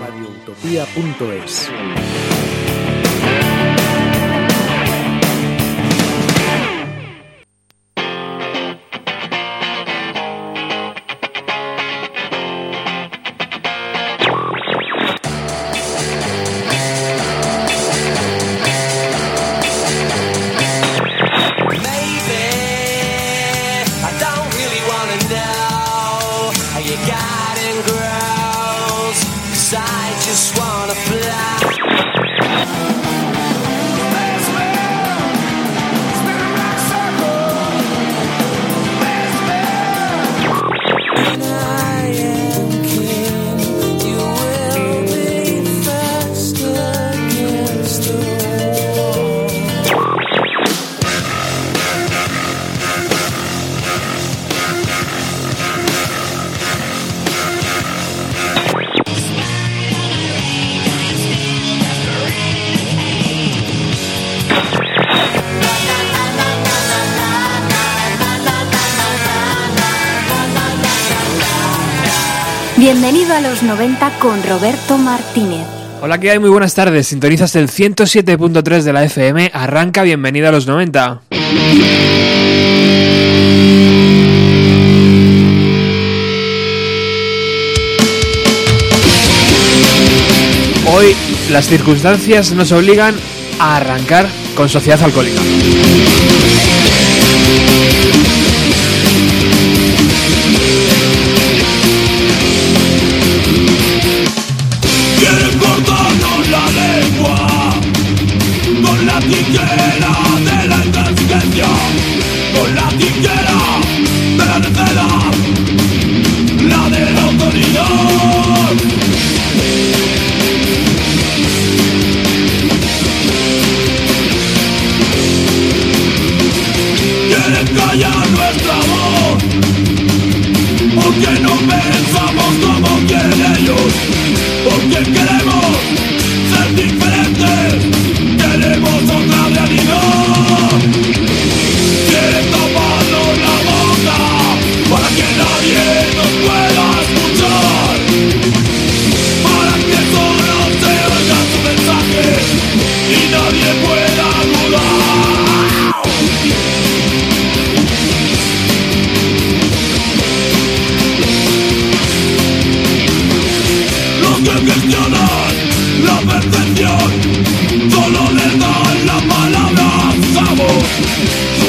radioutopía.es los 90 con Roberto Martínez. Hola, ¿qué hay? Muy buenas tardes. Sintonizas el 107.3 de la FM. Arranca, bienvenida a los 90. Hoy las circunstancias nos obligan a arrancar con sociedad alcohólica. solo le dan la palabra sabor.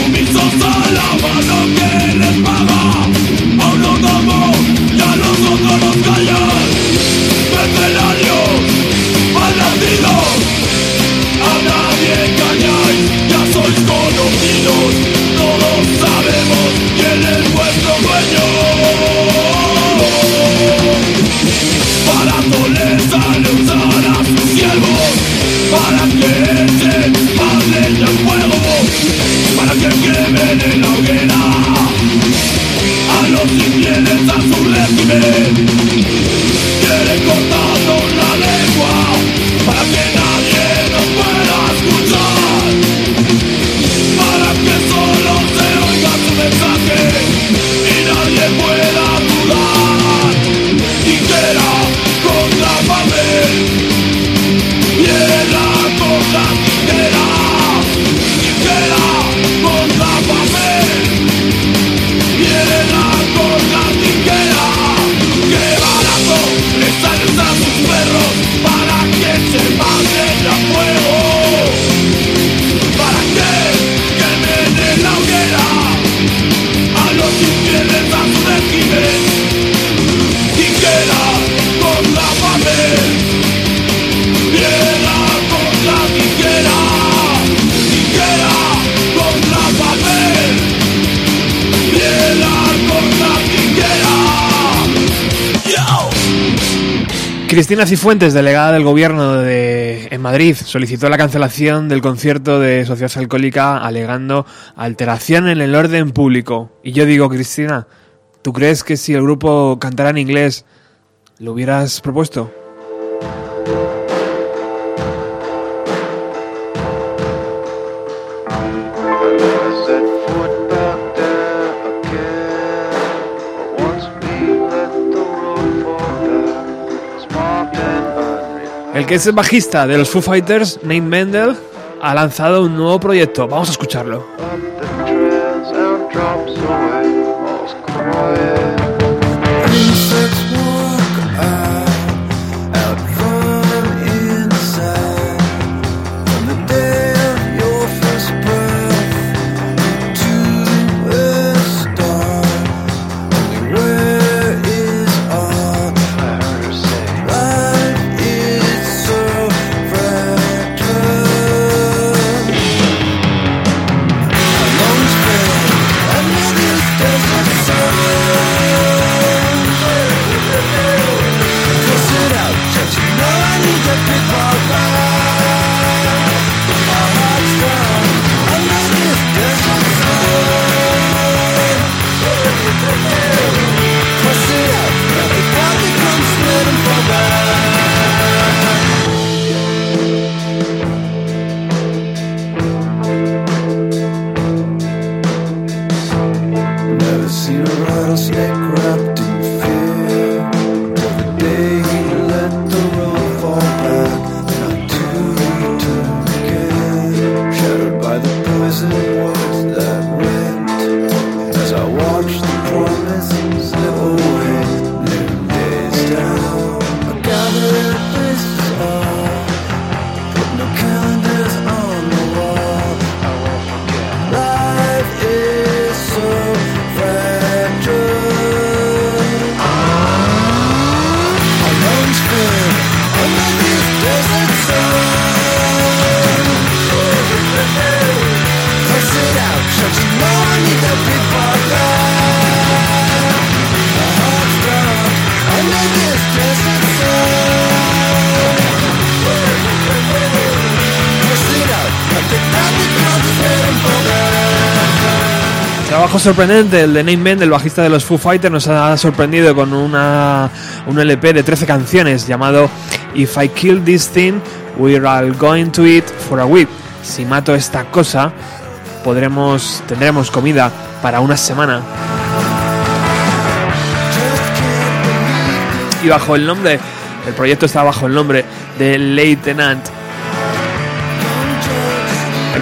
Cristina Cifuentes, delegada del Gobierno de, en Madrid, solicitó la cancelación del concierto de Sociedad Alcohólica alegando alteración en el orden público. Y yo digo, Cristina, ¿tú crees que si el grupo cantara en inglés lo hubieras propuesto? Que es el bajista de los Foo Fighters, Nate Mendel, ha lanzado un nuevo proyecto. Vamos a escucharlo. Sorprendente, el de Name Man, el bajista de los Foo Fighters, nos ha sorprendido con una, un LP de 13 canciones llamado If I Kill This Thing, We're All Going to Eat for a Week. Si mato esta cosa, podremos, tendremos comida para una semana. Y bajo el nombre, el proyecto está bajo el nombre de Lieutenant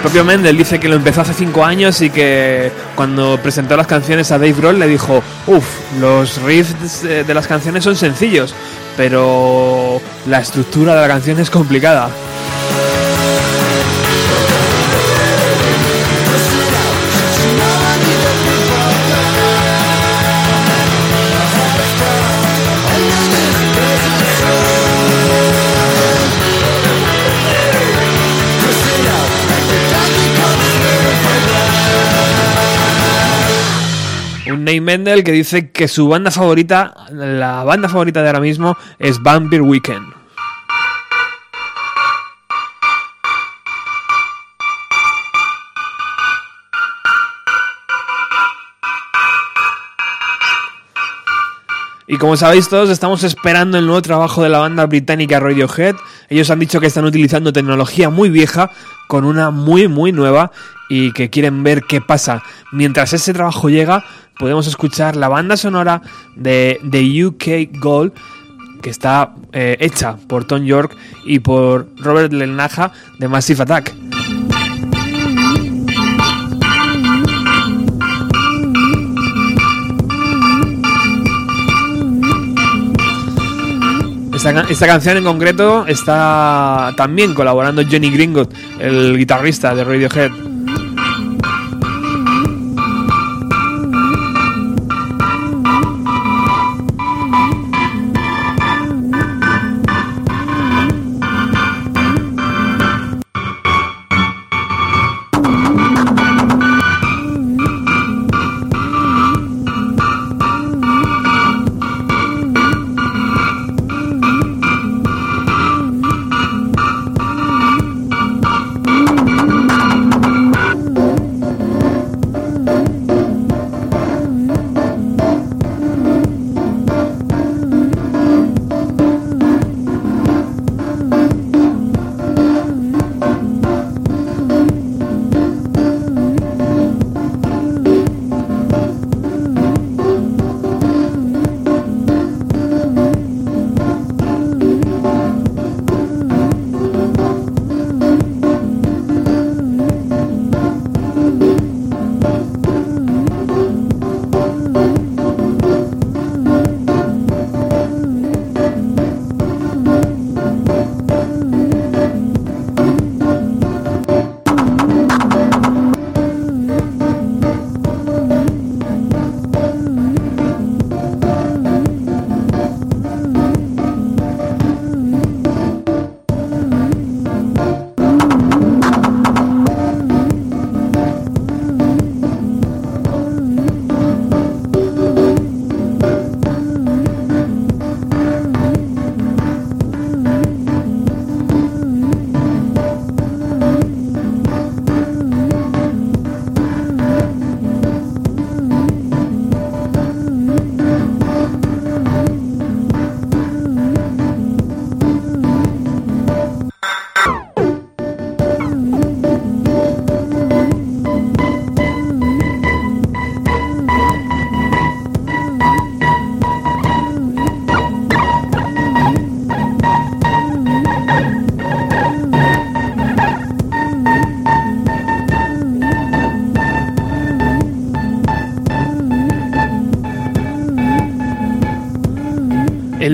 el propio Mendel dice que lo empezó hace 5 años y que cuando presentó las canciones a Dave Grohl le dijo, uff, los riffs de las canciones son sencillos, pero la estructura de la canción es complicada. Mendel que dice que su banda favorita, la banda favorita de ahora mismo es Vampire Weekend. Y como sabéis todos, estamos esperando el nuevo trabajo de la banda británica Radiohead. Ellos han dicho que están utilizando tecnología muy vieja con una muy muy nueva y que quieren ver qué pasa. Mientras ese trabajo llega, podemos escuchar la banda sonora de The UK Gold que está eh, hecha por Tom York y por Robert Lenaja de Massive Attack. Esta, canción en concreto está también colaborando Johnny Gringot, el guitarrista de Radiohead.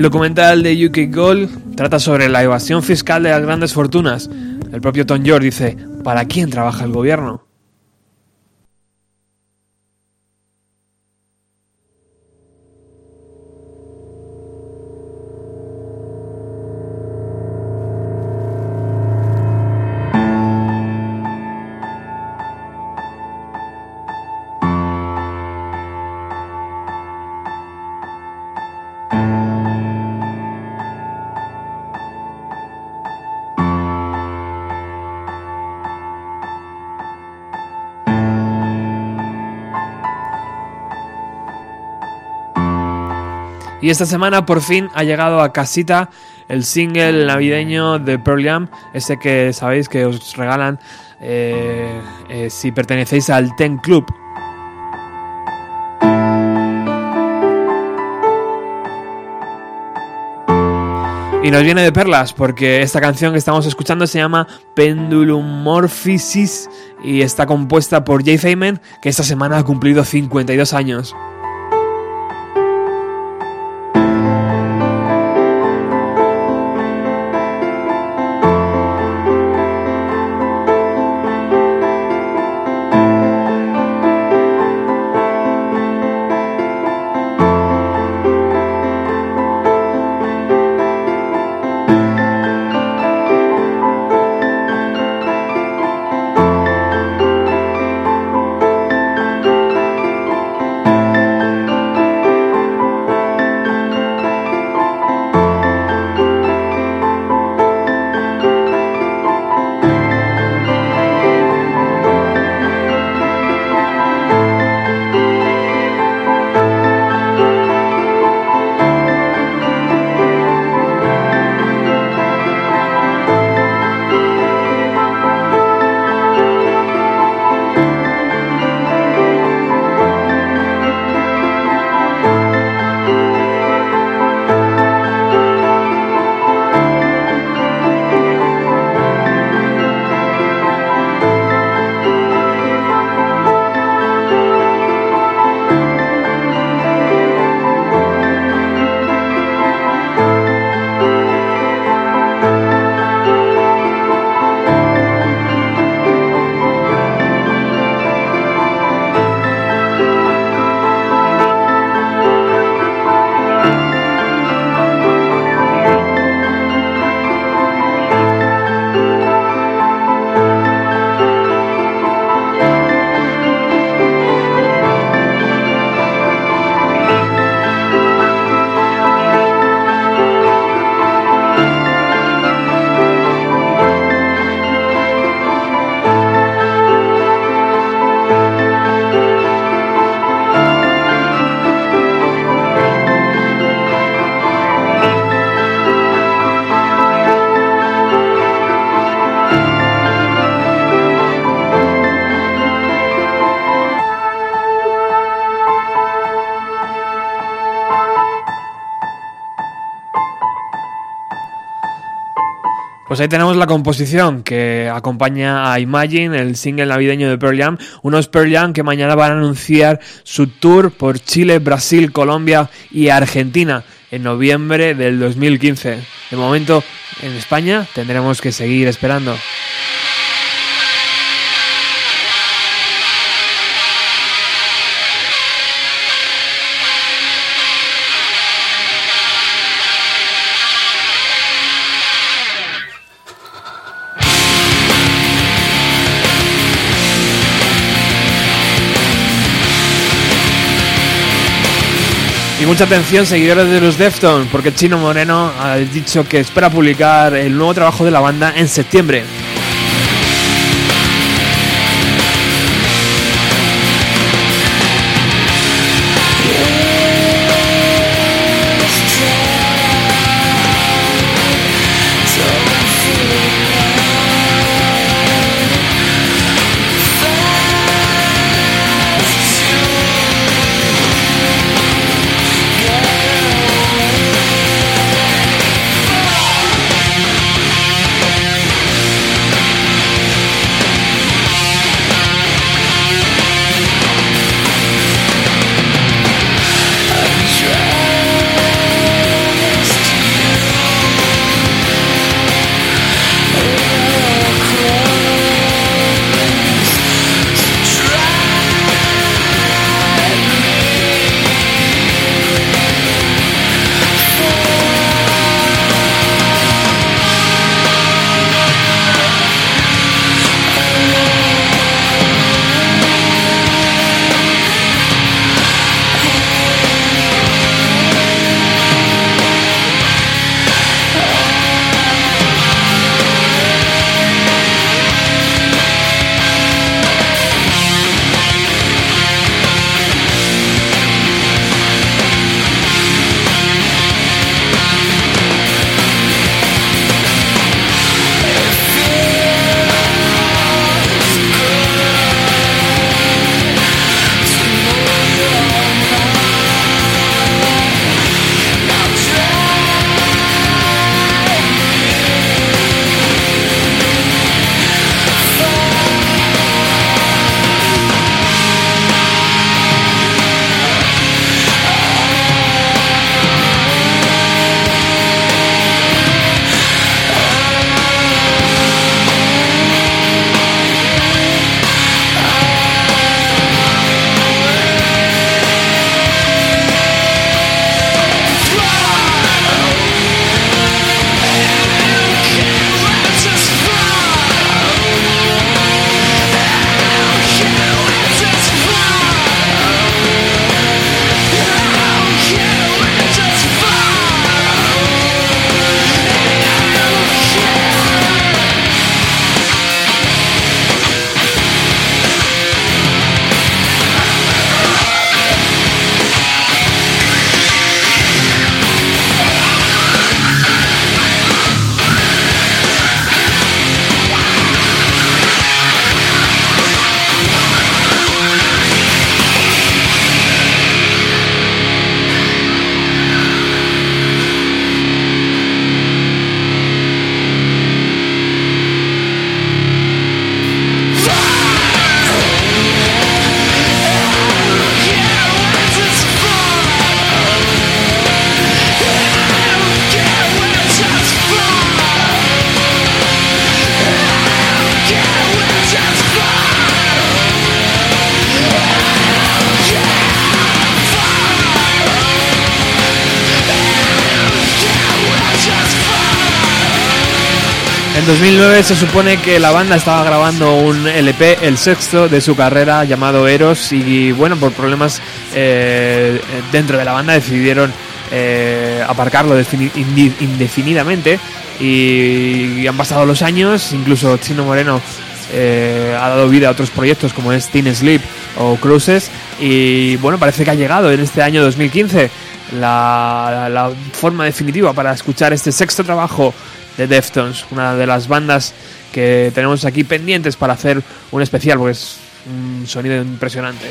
Documental de UK Gold trata sobre la evasión fiscal de las grandes fortunas. El propio Tom George dice, ¿para quién trabaja el gobierno? Y esta semana por fin ha llegado a casita el single navideño de Pearl Jam, ese que sabéis que os regalan eh, eh, si pertenecéis al Ten Club. Y nos viene de perlas porque esta canción que estamos escuchando se llama Pendulum Morphosis y está compuesta por Jay Feynman que esta semana ha cumplido 52 años. Pues ahí tenemos la composición que acompaña a Imagine, el single navideño de Pearl Jam. Unos Pearl Jam que mañana van a anunciar su tour por Chile, Brasil, Colombia y Argentina en noviembre del 2015. De momento, en España tendremos que seguir esperando. Mucha atención, seguidores de los Deftones, porque Chino Moreno ha dicho que espera publicar el nuevo trabajo de la banda en septiembre. Se supone que la banda estaba grabando un LP, el sexto de su carrera llamado Eros y bueno, por problemas eh, dentro de la banda decidieron eh, aparcarlo indefinidamente y, han pasado los años, incluso Chino Moreno eh, ha dado vida a otros proyectos como es Teen Sleep o Cruises y bueno, parece que ha llegado en este año 2015 la, la forma definitiva para escuchar este sexto trabajo de Deftones, una de las bandas que tenemos aquí pendientes para hacer un especial, porque es un sonido impresionante.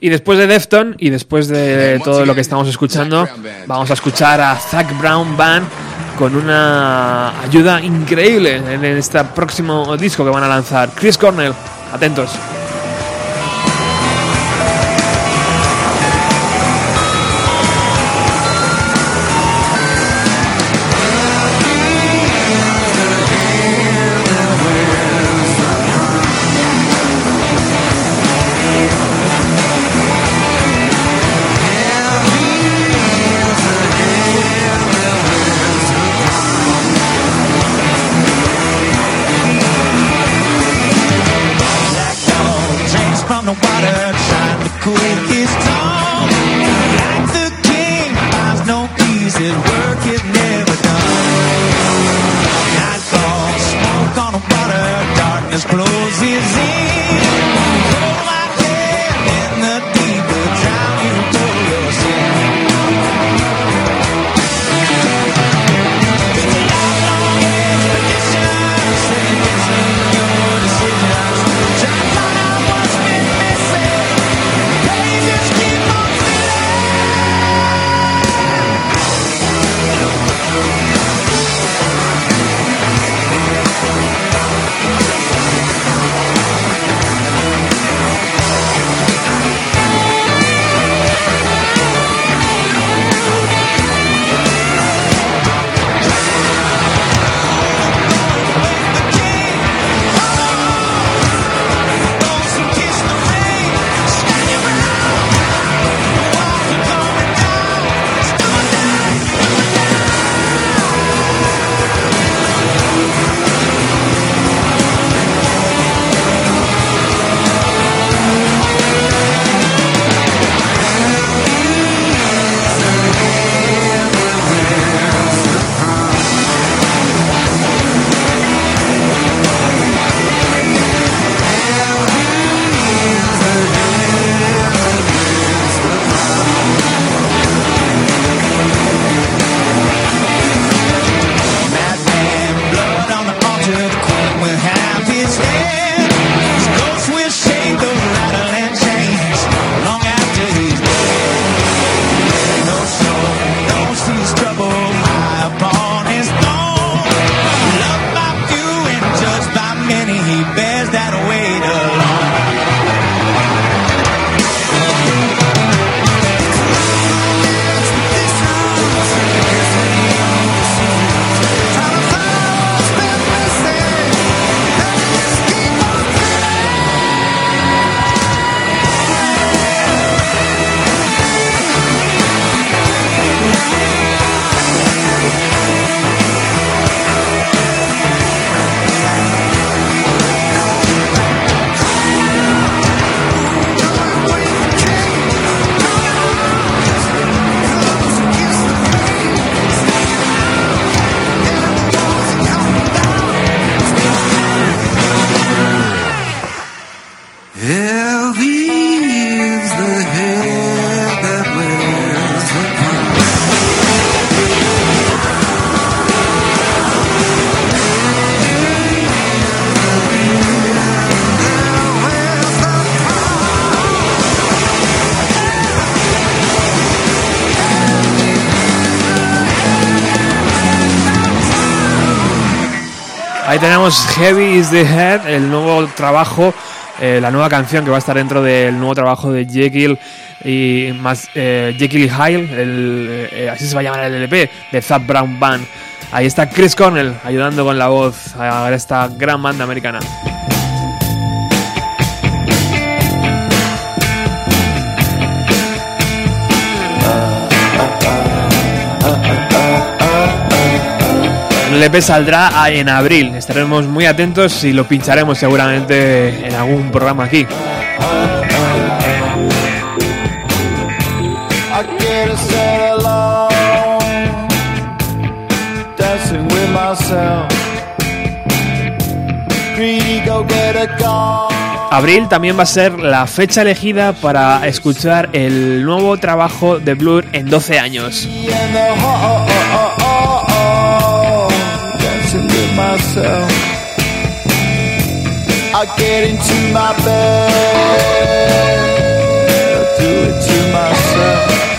Y después de Defton y después de todo lo que estamos escuchando, vamos a escuchar a Zack Brown Band con una ayuda increíble en este próximo disco que van a lanzar. Chris Cornell, atentos. Tenemos Heavy is the Head, el nuevo trabajo, eh, la nueva canción que va a estar dentro del nuevo trabajo de Jekyll y más eh, Jekyll y Hyde, el, eh, así se va a llamar el LP de Zap Brown Band. Ahí está Chris Cornell ayudando con la voz a esta gran banda americana. El EP saldrá en abril. Estaremos muy atentos y lo pincharemos seguramente en algún programa aquí. Abril también va a ser la fecha elegida para escuchar el nuevo trabajo de Blur en 12 años. Myself. I get into my bed, I do it to myself.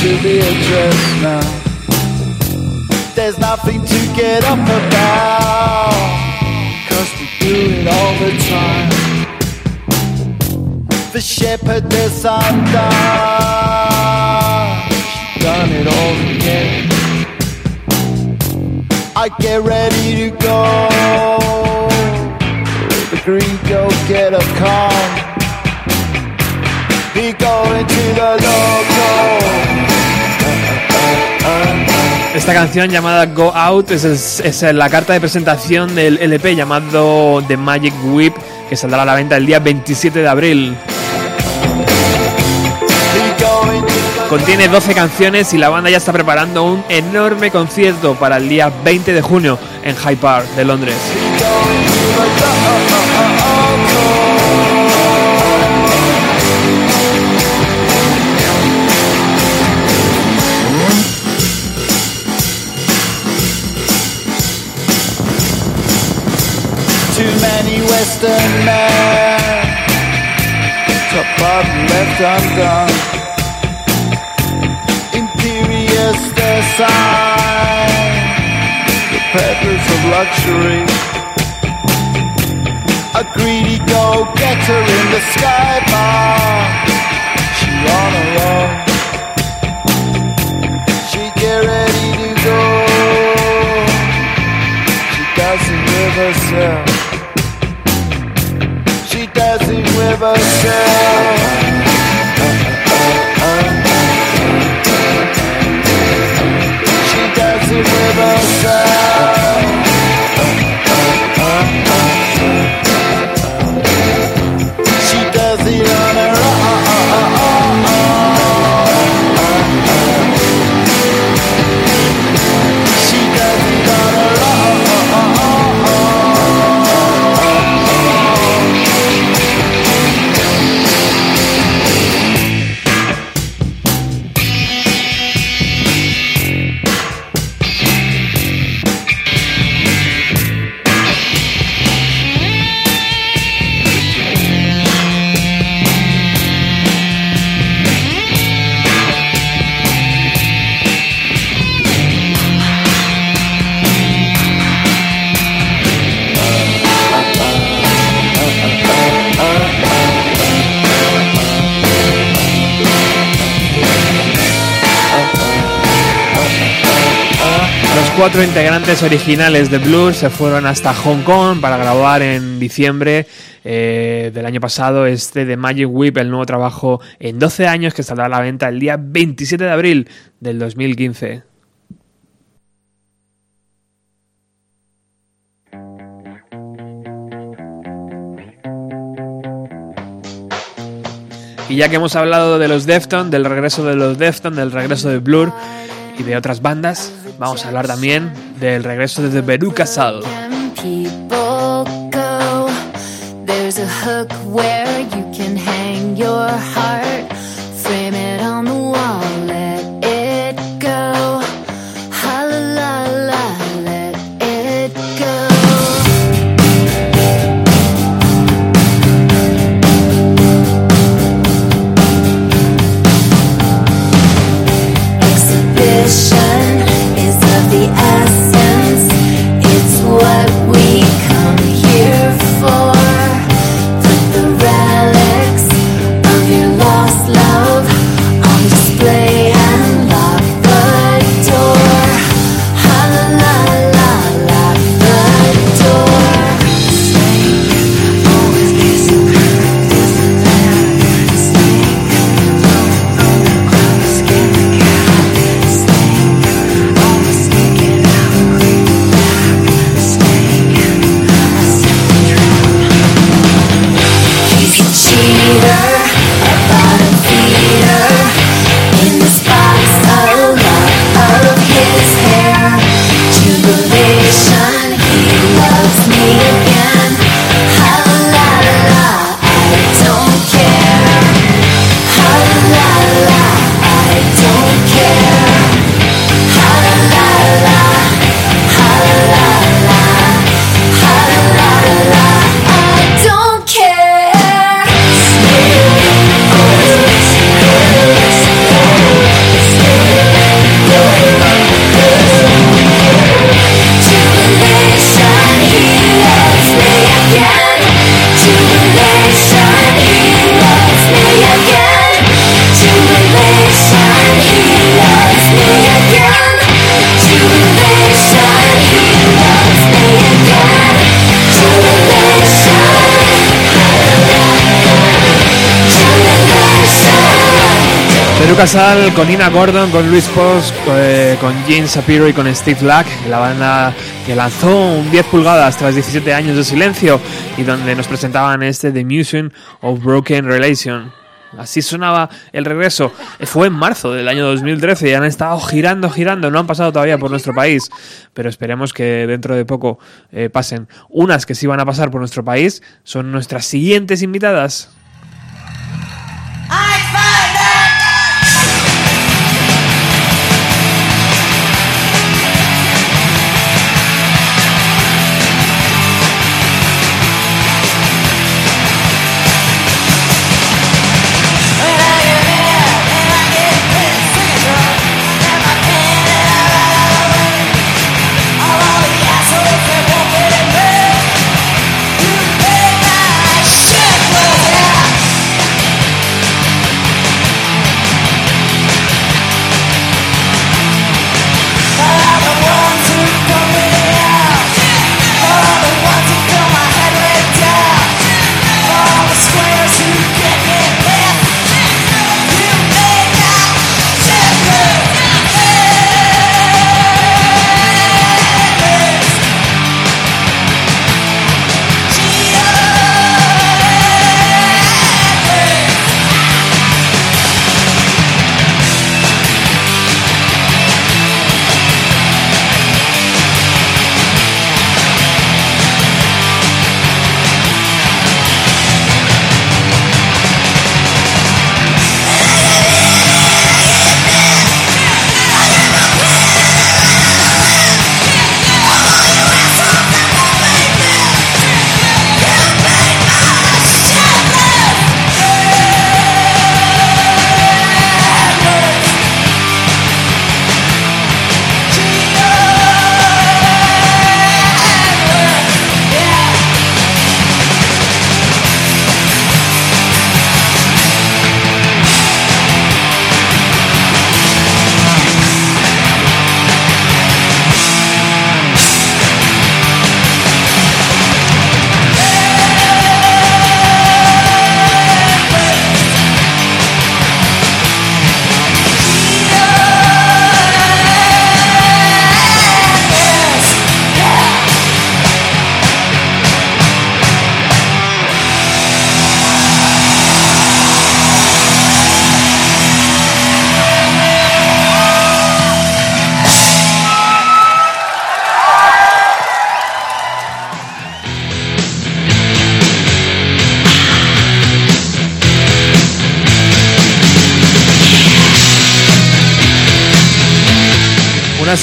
To be addressed now. There's nothing to get up about, cause we do it all the time. The shepherdess undone, she done it all again. I get ready to go. The green go get a car. Be going to the local. Esta canción llamada Go Out es, la carta de presentación del LP llamado The Magic Whip que saldrá a la venta el día 27 de abril. Contiene 12 canciones y la banda ya está preparando un enorme concierto para el día 20 de junio en Hyde Park de Londres. Too many Western men. Top bottom left undone. Imperious design. The peddlers of luxury. A greedy go-getter in the sky bar. She on her own. She get ready to go. She doesn't live herself She does it ever herself. Cuatro integrantes originales de Blues se fueron hasta Hong Kong para grabar en diciembre eh, del año pasado este de Magic Whip, el nuevo trabajo en 12 años que saldrá a la venta el día 27 de abril del 2015. Y ya que hemos hablado de los Deftones, del regreso de los Deftones, del regreso de Blur, y de otras bandas, vamos a hablar también del regreso de you can Casal con Nina Gordon, con Luis Post, eh, con Gene Shapiro y con Steve Lack, la banda que lanzó un 10 pulgadas tras 17 años de silencio y donde nos presentaban este The Museum of Broken Relation. Así sonaba el regreso. Fue en marzo del año 2013 y han estado girando, girando. No han pasado todavía por nuestro país, pero esperemos que dentro de poco eh, pasen. Unas que sí van a pasar por nuestro país son nuestras siguientes invitadas.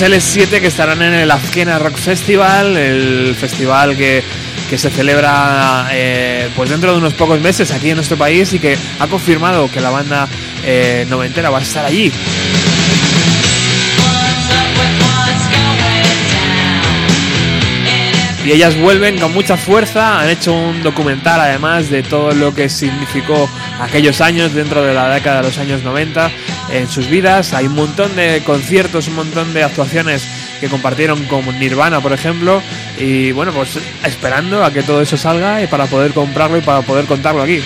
L7 que estarán en el Azkena Rock Festival, el festival que, que se celebra eh, pues dentro de unos pocos meses aquí en nuestro país y que ha confirmado que la banda eh, noventera va a estar allí. y ellas vuelven con mucha fuerza, han hecho un documental además de todo lo que significó aquellos años dentro de la década de los años 90 en sus vidas, hay un montón de conciertos, un montón de actuaciones que compartieron con Nirvana por ejemplo y bueno pues esperando a que todo eso salga y para poder comprarlo y para poder contarlo aquí.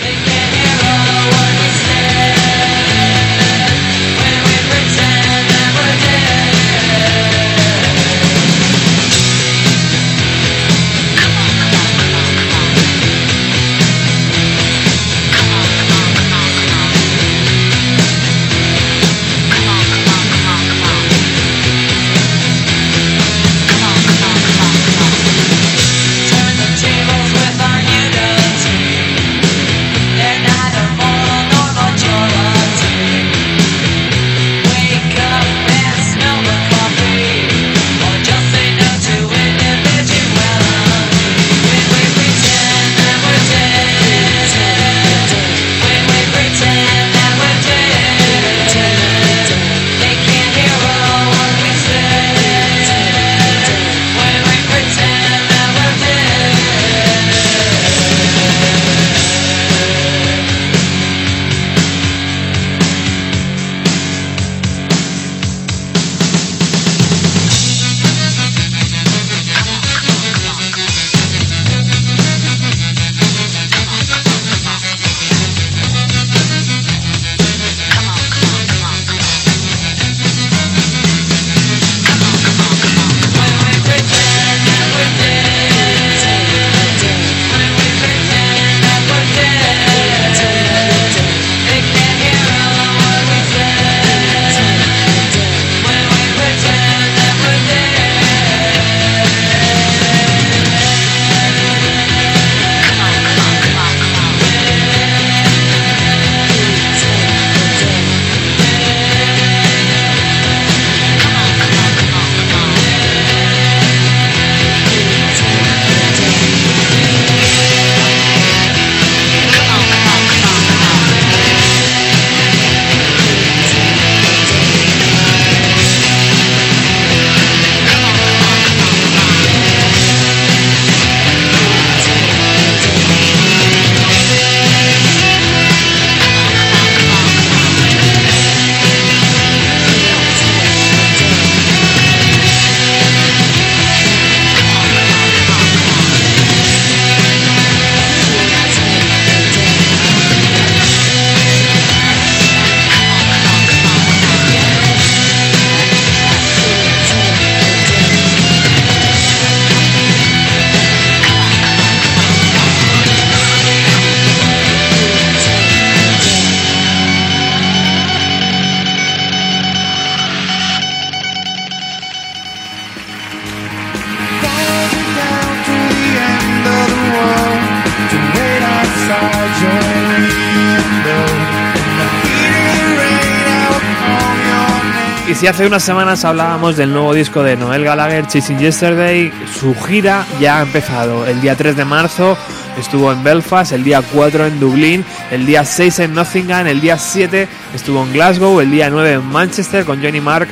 Si hace unas semanas hablábamos del nuevo disco de Noel Gallagher, Chasing Yesterday, su gira ya ha empezado. El día 3 de marzo estuvo en Belfast, el día 4 en Dublín, el día 6 en Nottingham, el día 7 estuvo en Glasgow, el día 9 en Manchester con Johnny Mark,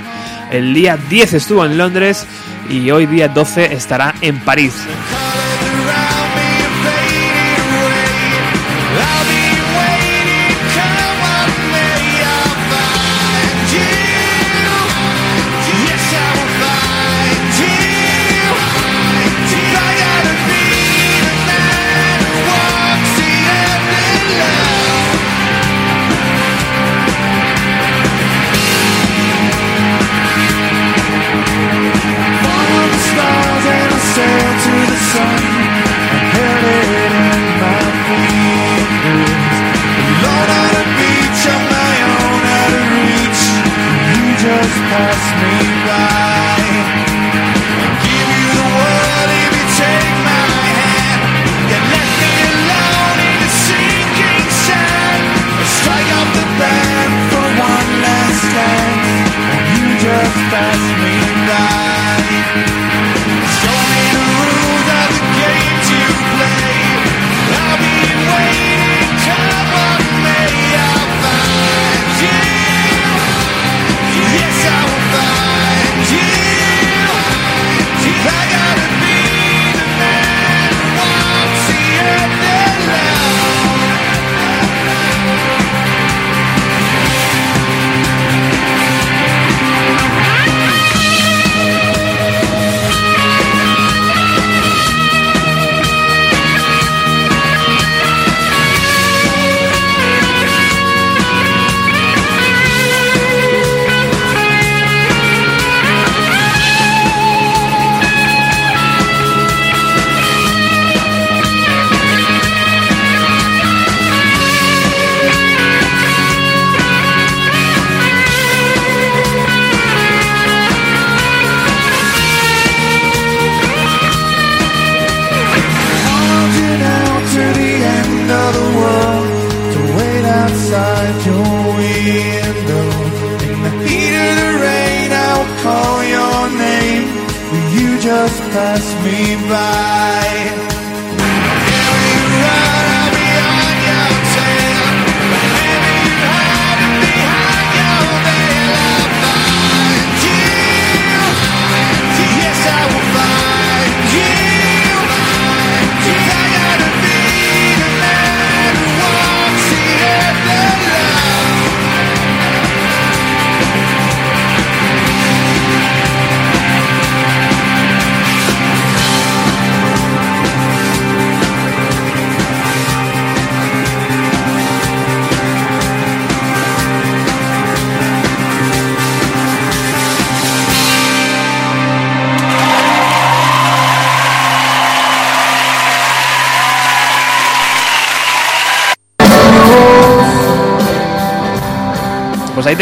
el día 10 estuvo en Londres y hoy día 12 estará en París.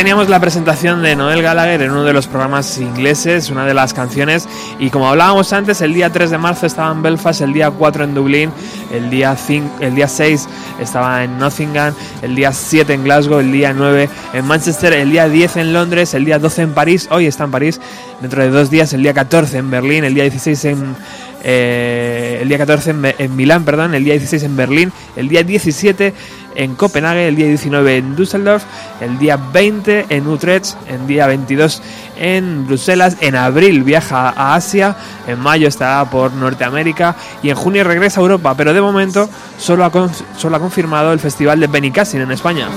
Teníamos la presentación de Noel Gallagher en uno de los programas ingleses, una de las canciones. Y como hablábamos antes, el día 3 de marzo estaba en Belfast, el día 4 en Dublín, el día, 5, el día 6 estaba en Nottingham, el día 7 en Glasgow, el día 9 en Manchester, el día 10 en Londres, el día 12 en París, hoy está en París, dentro de dos días, el día 14 en Berlín, el día 16 en eh, el día 14 en, en Milán, perdón, el día 16 en Berlín, el día 17 en Copenhague, el día 19 en Düsseldorf, el día 20 en Utrecht, el día 22 en Bruselas, en abril viaja a Asia, en mayo estará por Norteamérica y en junio regresa a Europa, pero de momento solo ha, solo ha confirmado el festival de Benicassin en España.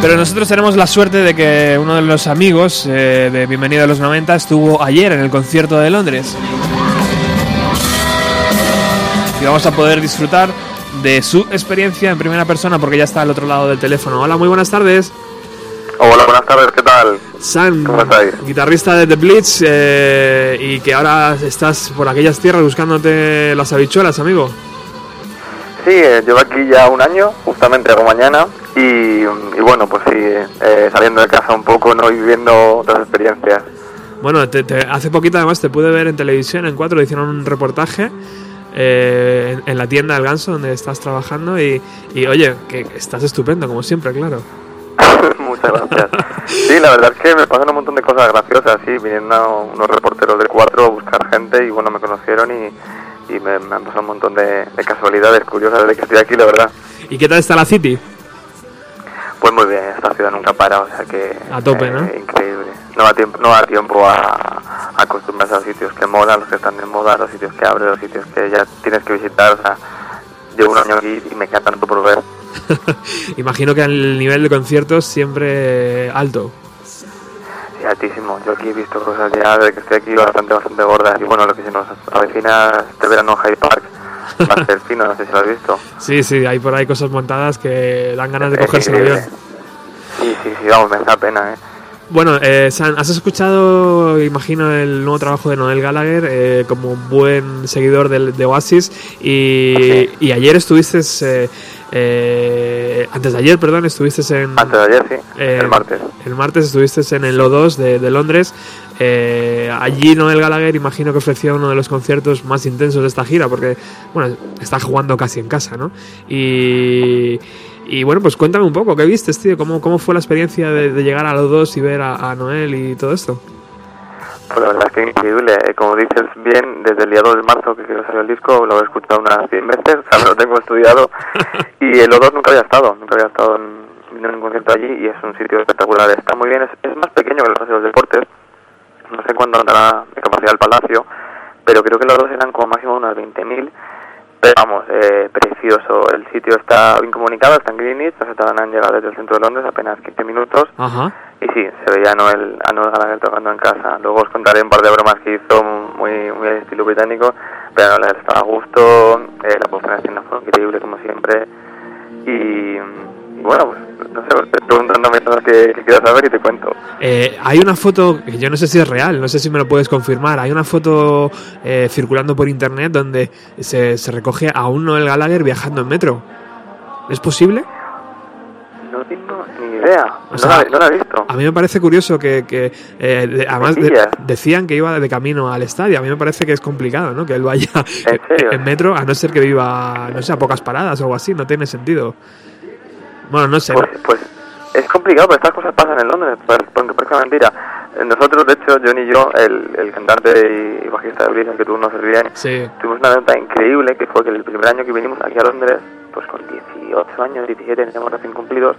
Pero nosotros tenemos la suerte de que uno de los amigos eh, de Bienvenido a los 90 estuvo ayer en el concierto de Londres. Y vamos a poder disfrutar de su experiencia en primera persona porque ya está al otro lado del teléfono. Hola, muy buenas tardes. Hola, buenas tardes, ¿qué tal? Sam, guitarrista de The Blitz eh, y que ahora estás por aquellas tierras buscándote las habichuelas, amigo. Sí, eh, llevo aquí ya un año, justamente hago mañana, y, y bueno, pues sí, eh, saliendo de casa un poco, ¿no? Y viviendo otras experiencias. Bueno, te- te- hace poquito además te pude ver en televisión, en cuatro, hicieron un reportaje eh, en, en la tienda del ganso donde estás trabajando y, y, oye, que estás estupendo, como siempre, claro. Muchas gracias. Sí, la verdad es que me pasan un montón de cosas graciosas, sí, vinieron unos reporteros del 4 a buscar gente y bueno, me conocieron y, y me, me han pasado un montón de, de casualidades curiosas de que estoy aquí, la verdad. ¿Y qué tal está la City? Pues muy bien, esta ciudad nunca para, o sea que... eh, A tope, ¿no? Increíble. No da tiempo, no da tiempo a, a acostumbrarse a los sitios que molan, los que están de moda, los sitios que abren, los sitios que ya tienes que visitar, o sea... Llevo un año aquí y me queda tanto por ver. Imagino que el nivel de conciertos siempre alto. Sí, altísimo. Yo aquí he visto cosas ya desde que estoy aquí bastante, bastante gordas. Y bueno, lo que se nos avecina este verano en Hyde Park ser fino, no sé si lo has visto. Sí, sí, hay por ahí cosas montadas que dan ganas de cogerse el avión. Sí, sí, sí, vamos, me da pena, ¿eh? Bueno, eh, San, has escuchado, imagino, el nuevo trabajo de Noel Gallagher eh, como buen seguidor del- de, Oasis y, Sí. y ayer estuviste, eh, eh, antes de ayer, perdón, estuviste en... Antes de ayer, sí, eh, el martes. El martes estuviste en el O2 de, de Londres. Eh, allí Noel Gallagher imagino que ofreció uno de los conciertos más intensos de esta gira porque, bueno, está jugando casi en casa, ¿no? Y, Y bueno, pues cuéntame un poco, ¿qué viste, tío? ¿Cómo, cómo fue la experiencia de, de llegar a los dos y ver a, a Noel y todo esto? Pues la verdad es que increíble. Eh, Como dices bien, desde el día 2 de marzo que salió el disco, lo he escuchado unas 100 veces, o sea, lo tengo estudiado. Y el O2 nunca había estado, nunca había estado en, en ningún concierto allí y es un sitio espectacular. Está muy bien, es, es más pequeño que el Paseo de los Deportes. No sé cuándo andará de capacidad el Palacio, pero creo que los dos eran como máximo unos 20.000. Pero vamos, eh, precioso. El sitio está bien comunicado, está en Greenwich, nosotros han llegado desde el centro de Londres apenas 15 minutos. Ajá. Y sí, se veía a Noel, a Noel Gallagher tocando en casa. Luego os contaré un par de bromas que hizo muy, muy estilo británico, pero Noel estaba a gusto, eh, la puesta en escena fue increíble como siempre. Y, bueno, pues no sé, pues, preguntándome cosas que, que quieras saber y te cuento. Eh, hay una foto, que yo no sé si es real, no sé si me lo puedes confirmar. Hay una foto eh, circulando por internet donde se, se recoge a un Noel Gallagher viajando en metro. ¿Es posible? Ni idea, O no, sea, la, no la he visto. A mí me parece curioso que, que, eh, de- además de- decían que iba de camino al estadio. A mí me parece que es complicado, ¿no? Que él vaya ¿En metro, a no ser que viva, no sé, a pocas paradas o algo así. No tiene sentido. Bueno, no sé. Pues, pues es complicado, pero estas cosas pasan en Londres, pues, porque parece mentira. Nosotros, de hecho, John y yo, el, el cantante y bajista de Blizzard que tú no Sí. tuvimos una anécdota increíble que fue que el primer año que vinimos aquí a Londres, pues con 18 años, 17, teníamos recién cumplidos,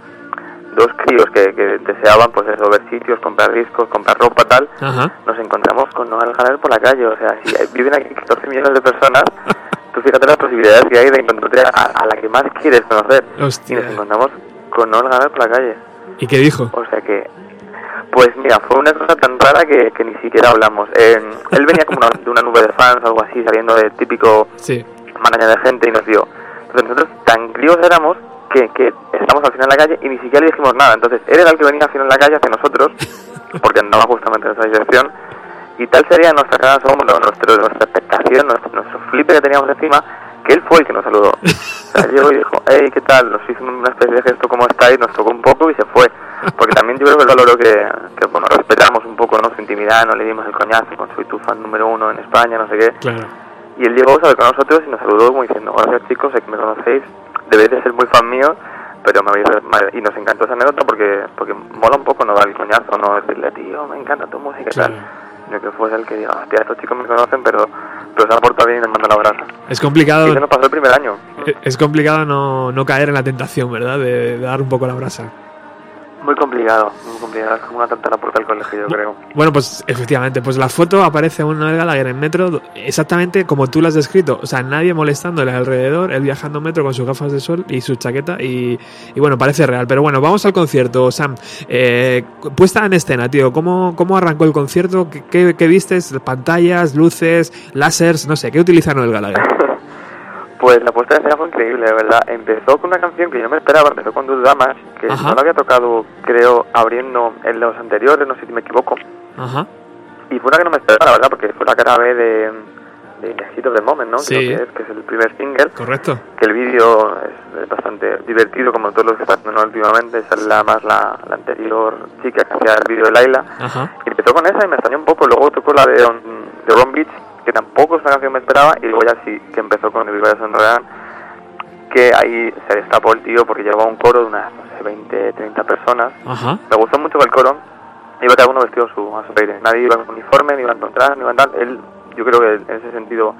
dos críos que, que deseaban pues eso, ver sitios, comprar discos, comprar ropa, tal, Ajá. nos encontramos con Noel Gallagher por la calle, o sea, si viven aquí 14 millones de personas, tú fíjate las posibilidades que hay de encontrarte a, a la que más quieres conocer. Hostia. Y nos encontramos con Noel Gallagher por la calle. ¿Y qué dijo? O sea que, pues mira, fue una cosa tan rara que, que ni siquiera hablamos. Eh, él venía como una- de una nube de fans, algo así, saliendo de típico Sí. maraña de gente y nos dio. Entonces nosotros tan críos éramos que, que estamos al final en la calle y ni siquiera le dijimos nada. Entonces él era el que venía al final en la calle hacia nosotros, porque andaba justamente en esa dirección. Y tal sería nuestra cara de asombro, nuestro, nuestra expectación, nuestro, nuestro flipe que teníamos encima, que él fue el que nos saludó. O sea, llegó y dijo, hey, ¿qué tal? Nos hizo una especie de gesto, ¿cómo estáis? Nos tocó un poco y se fue. Porque también yo creo que él valoró que, que bueno, respetamos un poco ¿no? su intimidad, no le dimos el coñazo con soy tu fan número uno en España, no sé qué. Claro. Y él llegó ¿sabes? con nosotros y nos saludó como diciendo, gracias chicos, sé que me conocéis, debéis de ser muy fan mío, pero me habéis... me- Y nos encantó esa anécdota porque porque mola un poco no dar el coñazo, no decirle, tío, me encanta tu música y tal. Yo que fuese el que diga, hostia, estos chicos me conocen, pero, pero se ha portado bien y les mando la abrazo. Es complicado. Y eso nos pasó el primer año. Es complicado no, no caer en la tentación, ¿verdad? De, de dar un poco la brasa. Muy complicado, muy complicado. Es como una tanta la puerta del colegio, yo creo. Bueno, pues efectivamente, pues la foto aparece un Noel Gallagher en metro exactamente como tú lo has descrito. O sea, nadie molestándole alrededor, él viajando en metro con sus gafas de sol y su chaqueta y, y bueno, parece real. Pero bueno, vamos al concierto, Sam. Eh, puesta en escena, tío, ¿cómo, cómo arrancó el concierto? ¿Qué, qué, qué vistes? ¿Pantallas, luces, lásers? No sé, ¿qué utiliza Noel Gallagher? Pues la puesta de escena fue increíble, de verdad. Empezó con una canción que yo me esperaba, empezó con Dos Damas, que Ajá. no la había tocado, creo, abriendo en los anteriores, no sé si me equivoco. Ajá. Y fue una que no me esperaba, la verdad, porque fue la cara B de, de The Hit of the Moment, ¿no? Sí. Que es, que es el primer single. Correcto. Que el vídeo es, bastante divertido, como todos los que están haciendo últimamente. Es la más la, la anterior chica que hacía el vídeo de Laila. Ajá. Y empezó con esa y me extrañó un poco. Luego tocó la de, On- de Ron Beach, que tampoco es una canción que me esperaba. Y luego ya sí que empezó con el Vaya Sonrean, que ahí se destapó el tío porque llevaba un coro de unas, no sé, 20, 30 personas. Ajá. Me gustó mucho el coro. Iba cada uno vestido a su, a su aire. Nadie iba con uniforme, ni iba en contras, ni iba tal. Él, yo creo que en ese sentido,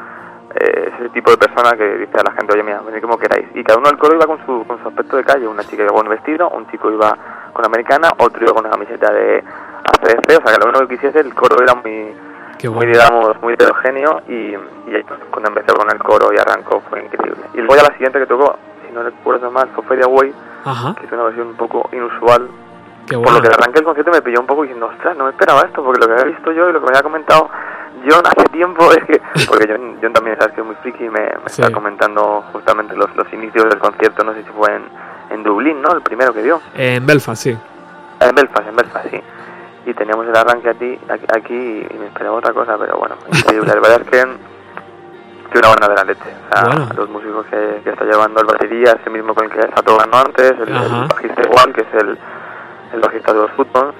eh, es ese tipo de persona que dice a la gente, oye, mira, venid como queráis. Y cada uno del coro iba con su, con su aspecto de calle. Una chica iba con un vestido, un chico iba con americana, otro iba con una camiseta de ACDC. O sea, que lo único que quisiese, el coro era muy, Qué muy digamos, muy heterogéneo. Y, y cuando empezó con el coro y arrancó fue increíble. Y luego ya la siguiente que tocó, si no recuerdo mal, fue Feria Way, Ajá. que es una versión un poco inusual Qué por lo que arranqué el concierto me pilló un poco diciendo, ostras, no me esperaba esto, porque lo que había visto yo y lo que me había comentado John hace tiempo es que, porque John, John también sabes que es muy friki y me, me Sí. estaba comentando justamente los, los inicios del concierto, no sé si fue en, en Dublín, ¿no? El primero que dio. En Belfast, sí. En Belfast, en Belfast, sí. Y teníamos el arranque aquí, aquí, aquí y me esperaba otra cosa, pero bueno, increíble. La verdad es que, que una buena de la leche. O sea, Bueno. los músicos que, que está llevando el batería, ese mismo con el que está tocando antes, el, bajista igual, que es el, el bajista de los Footballs.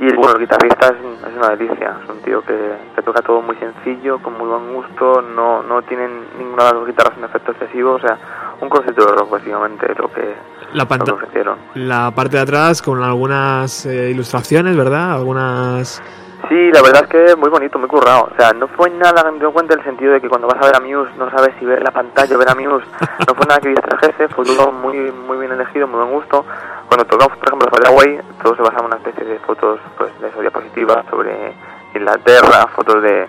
Y bueno, el guitarrista es, es una delicia, es un tío que, que toca todo muy sencillo, con muy buen gusto, no, no tienen ninguna de las dos guitarras un efecto excesivo, o sea, un concierto de rock básicamente lo que, La, lo que panta- ofrecieron. la parte de atrás con algunas eh, ilustraciones, ¿verdad? Algunas... Sí, la verdad es que es muy bonito, muy currado. O sea, no fue nada que me dio cuenta en el sentido de que cuando vas a ver a Muse no sabes si ver la pantalla o ver a Muse. No fue nada que distrajese, fue todo muy muy bien elegido, muy buen gusto. Cuando tocamos, por ejemplo, Away, todo se basaba en una especie de fotos pues, de esas diapositivas sobre Inglaterra, fotos de,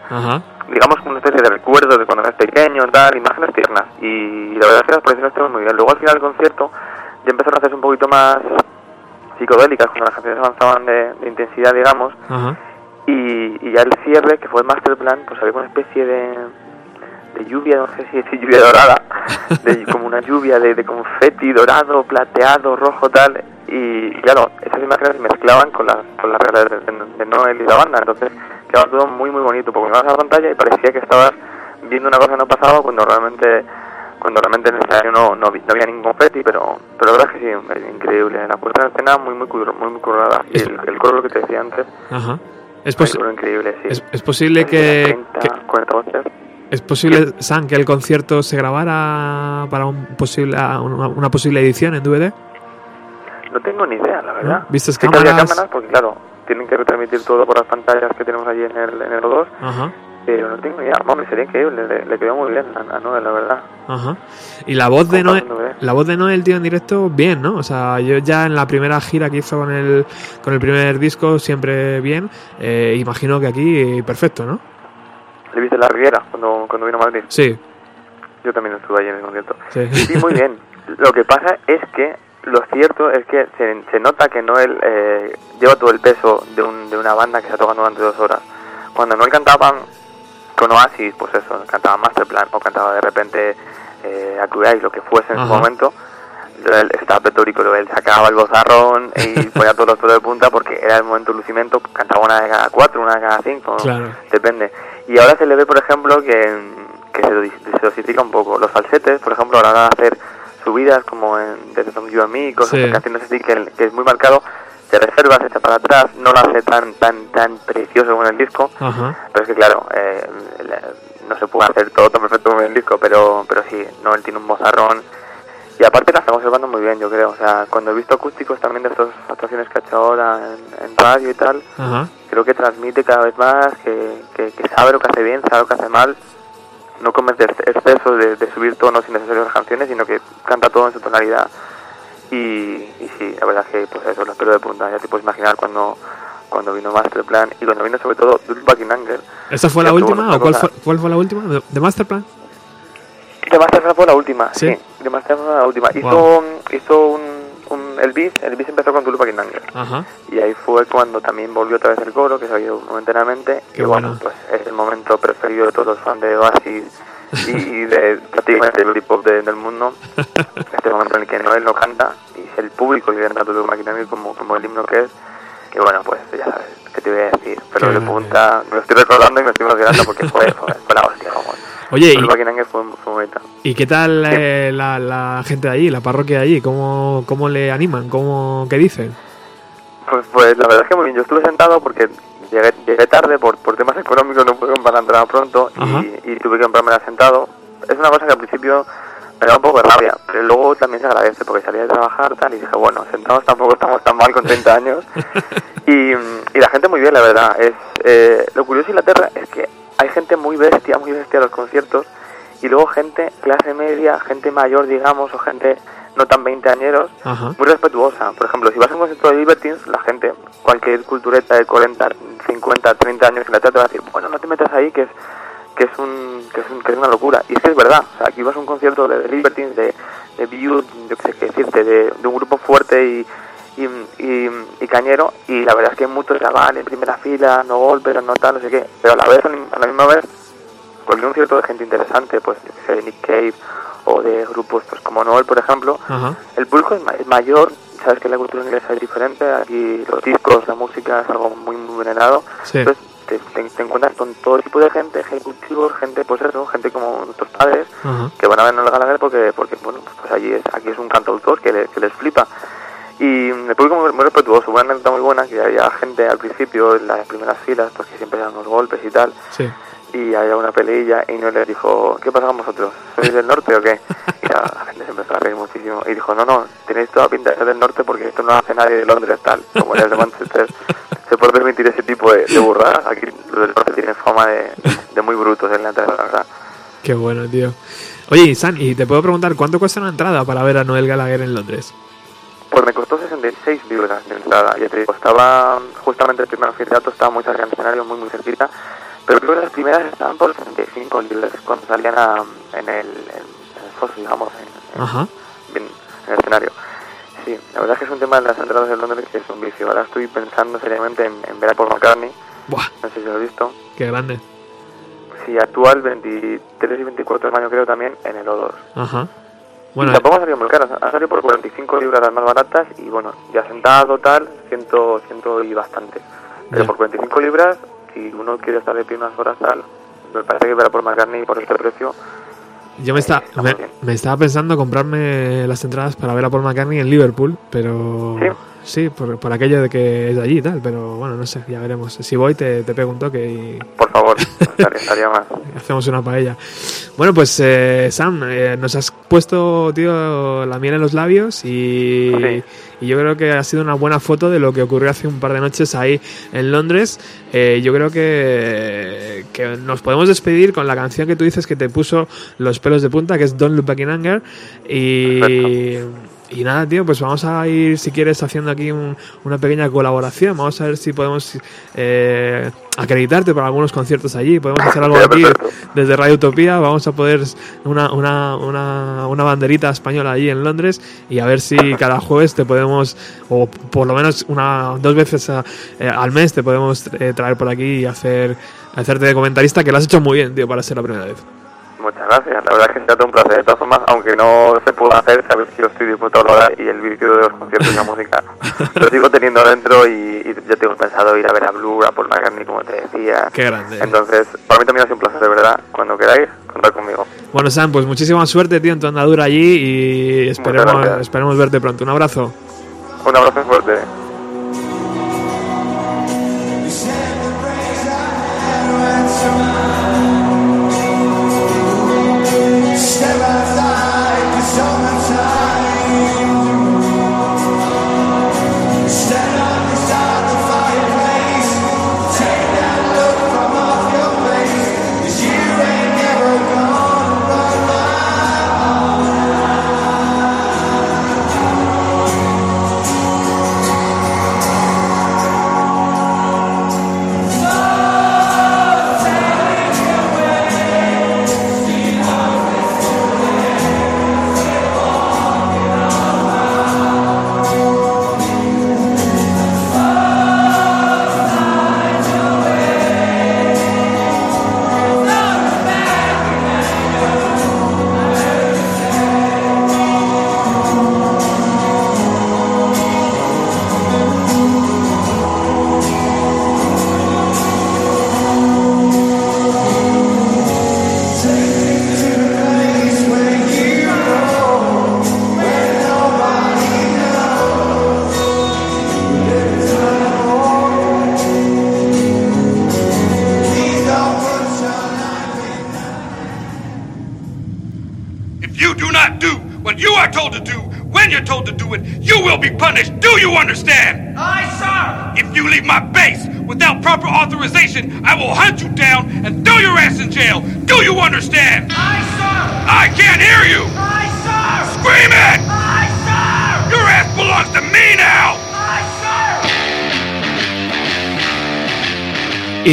digamos, una especie de recuerdo de cuando eras pequeño, tal, imágenes tiernas. Y la verdad es que las proyecciones estuvieron muy bien. Luego al final del concierto ya empezaron a hacerse un poquito más psicodélicas, cuando las canciones avanzaban de, de intensidad, digamos. Y, y ya el cierre, que fue el master plan, pues había una especie de, de lluvia, no sé si decir lluvia dorada, de, como una lluvia de, de confeti dorado, plateado, rojo, tal. Y, y claro, esas imágenes se mezclaban con las con las reglas de, de- de Noel y la banda, entonces quedaba todo muy, muy bonito, porque a la pantalla y parecía que estabas viendo una cosa que no pasaba cuando realmente cuando realmente en el escenario no, no, vi- no había ningún confeti, pero, pero la verdad es que sí, es increíble. La puesta de escena muy, muy, muy, muy currada. Y el, el coro, lo que te decía antes, Ajá. Es, posi- increíble, sí. es, es posible que, 30, que- 40 voces. es posible San que el concierto se grabara para un posible una, una posible edición en DVD. No tengo ni idea, la verdad. ¿No? ¿Vistes Sí que había cámaras? cámaras, porque claro, tienen que retransmitir todo por las pantallas que tenemos allí en el, en el O2, Ajá. Pero no tengo idea. Hombre, sería increíble, le, le quedó muy bien a, a Noel, la verdad. Ajá. Y la voz de Noel, la voz de Noel, tío, en directo, bien, ¿no? O sea, yo ya en la primera gira que hizo con el, con el primer disco, siempre bien. Eh, imagino que aquí, eh, perfecto, ¿no? Le viste la Riviera cuando, cuando vino a Madrid. Sí, Yo también estuve allí en el concierto. sí. Sí, muy bien. Lo que pasa es que lo cierto es que se, se nota que Noel eh, lleva todo el peso de, un, de una banda que está tocando durante dos horas. Cuando Noel cantaba con Oasis, pues eso, cantaba Masterplan o cantaba de repente eh, Acudai, lo que fuese en su momento, él estaba pletórico, él sacaba el bozarrón y ponía todos los pelos de punta porque era el momento de lucimiento, cantaba una de cada cuatro, una de cada cinco, Claro. depende. Y ahora se le ve, por ejemplo, que, que se, dosifica- un poco. Los falsetes, por ejemplo, ahora van a hacer subidas como en Desde From You and Me, cosas Sí. Ajá. pero es que claro, eh, no se puede hacer todo tan perfecto como en el disco, pero pero sí, no, él tiene un bozarrón y aparte la está conservando muy bien, yo creo, o sea, cuando he visto acústicos también de estas actuaciones que ha hecho ahora en, en radio y tal, Ajá. creo que transmite cada vez más, que, que, que sabe lo que hace bien, sabe lo que hace mal, no comete ex- excesos de, de subir tonos innecesarios a las canciones, sino que canta todo en su tonalidad. Y, y sí, la verdad es que pues eso, los pelos de punta, ya te puedes imaginar cuando, cuando vino Masterplan y cuando vino sobre todo Dul Buckingham. ¿Esta fue la última o cuál fue, cuál fue la última? ¿De, Masterplan? De Masterplan fue la última, ¿Sí? sí, de Masterplan fue la última. Hizo, Wow. hizo un, un, el bis, el bis empezó con Dul Buckingham. Ajá. Y ahí fue cuando también volvió otra vez el coro, que se había ido momentáneamente. Qué y bueno, bueno. pues es el momento preferido de todos los fans de Oasis y, y de prácticamente del hip hop de- del mundo. Este momento en el que Noel no canta y es el público que canta todo maquinario como, como el himno que es. Que bueno, pues ya sabes, ¿qué te voy a decir? Pero Qué grande. punta, me lo estoy recordando y me estoy emocionando porque fue, fue, fue la hostia, vamos. Oye, ¿y, fue, fue. ¿y qué tal eh, la, la gente de allí, la parroquia de allí? ¿Cómo, cómo le animan? ¿Cómo, ¿Qué dicen? Pues, pues la verdad es que muy bien. Yo estuve sentado porque llegué, llegué tarde por, por temas económicos, no pude comprar la entrada pronto y, y tuve que comprármela sentado. Es una cosa que al principio me da un poco de rabia, pero luego también se agradece porque salía de trabajar tal y dije, bueno, sentados tampoco estamos tan mal con 30 años. y, y la gente muy bien, la verdad. es eh, Lo curioso de Inglaterra es que hay gente muy bestia, muy bestia a los conciertos y luego gente clase media, gente mayor, digamos, o gente no tan veinteañeros, Ajá. muy respetuosa. Por ejemplo, si vas a un concierto de Libertines, la gente, cualquier cultureta de 40, 50, 30 años en la te va a decir, bueno, no te metas ahí, que es que es un que es, un- que es una locura. Y es que es verdad. O sea, aquí vas a un concierto de, de Libertines, de, de View, yo qué sé qué decirte, de, de un grupo fuerte y, y, y, y cañero, y la verdad es que hay muchos chaval en primera fila, no golpes, no tal, no sé qué. Pero a la vez, a la misma vez, cualquier concierto de gente interesante, pues yo qué sé, Nick Cave o de grupos pues como Noel, por ejemplo, el público es, ma- es mayor, sabes que la cultura inglesa es diferente, aquí los discos, la música es algo muy, muy venerado, Sí. entonces te, te- te encuentras con todo tipo de gente, ejecutivos, gente pues eso, gente como nuestros padres, Ajá. que van a ver a Gallagher porque, porque bueno, pues allí es, aquí es un cantautor que, le- que les flipa. Y el público muy, muy respetuoso, una anécdota muy buena, porque había gente al principio en las primeras filas, pues que siempre dan unos golpes y tal, Sí. Y había una peleilla y no les dijo, ¿qué pasa con vosotros? ¿Sois del norte o qué? Y la, la gente se empezó a reír muchísimo y dijo, no, no, tenéis toda pinta de ser del norte porque esto no lo hace nadie de Londres tal, como eres de Manchester, se puede permitir ese tipo de, de burradas, aquí los del norte tienen fama de, de muy brutos en la entrada, la verdad. Qué bueno, tío. Oye, San, y te puedo preguntar, ¿cuánto cuesta una entrada para ver a Noel Gallagher en Londres? Pues me costó 66 libras de entrada, ya te digo, estaba justamente el primer anfiteatro, estaba muy cerca del escenario, muy muy cerquita, pero creo que las primeras estaban por 65 libras cuando salían a- en, el, en digamos, en, en- Ajá. en- en el escenario. Sí, la verdad es que es un tema de las entradas de Londres que es un vicio. Ahora estoy pensando seriamente en, en ver a Paul McCartney, Buah, no sé si lo has visto. qué grande. Sí, actúa el 23 y 24 de mayo creo también en el O2. Ajá. y Bueno, tampoco ha salido muy caras, ha salido por 45 libras las más baratas y bueno, ya sentado tal, 100, 100 y bastante. Pero Ya. por 45 libras, si uno quiere estar de pie unas horas tal, me parece que ver a Paul McCartney por este precio, yo me, está, me estaba pensando comprarme las entradas para ver a Paul McCartney en Liverpool, pero... ¿Sí? Sí, por, por aquello de que es de allí y tal, pero bueno, no sé, ya veremos. Si voy te, te pego un toque y por favor, estaría, más. hacemos una paella. Bueno, pues eh, Sam, eh, nos has puesto, tío, la miel en los labios y, Sí. y yo creo que ha sido una buena foto de lo que ocurrió hace un par de noches ahí en Londres. Eh, yo creo que, que nos podemos despedir con la canción que tú dices que te puso los pelos de punta, que es Don't Look Back in Anger. Y, y nada, tío, pues vamos a ir, si quieres, haciendo aquí un- una pequeña colaboración. Vamos a ver si podemos eh, acreditarte para algunos conciertos allí. Podemos hacer algo aquí desde Radio Utopía. Vamos a poder una, una, una, una banderita española allí en Londres y a ver si cada jueves te podemos, o por lo menos una dos veces a- eh, al mes, te podemos eh, traer por aquí y hacer hacerte de comentarista, que lo has hecho muy bien, tío, para ser la primera vez. Muchas gracias, la verdad es que será todo un placer. De todas formas, aunque no se pueda hacer, sabes que yo estoy dispuesto a hablar y el vídeo de los conciertos y la música lo sigo teniendo dentro y, y ya tengo pensado ir a ver a Blue, a Paul McCartney, como te decía. Qué grande. Entonces, para mí también ha sido un placer, de verdad. Cuando queráis, contad conmigo. Bueno, Sam, pues muchísima suerte, tío, en tu andadura allí y esperemos, esperemos verte pronto. Un abrazo. Un abrazo fuerte.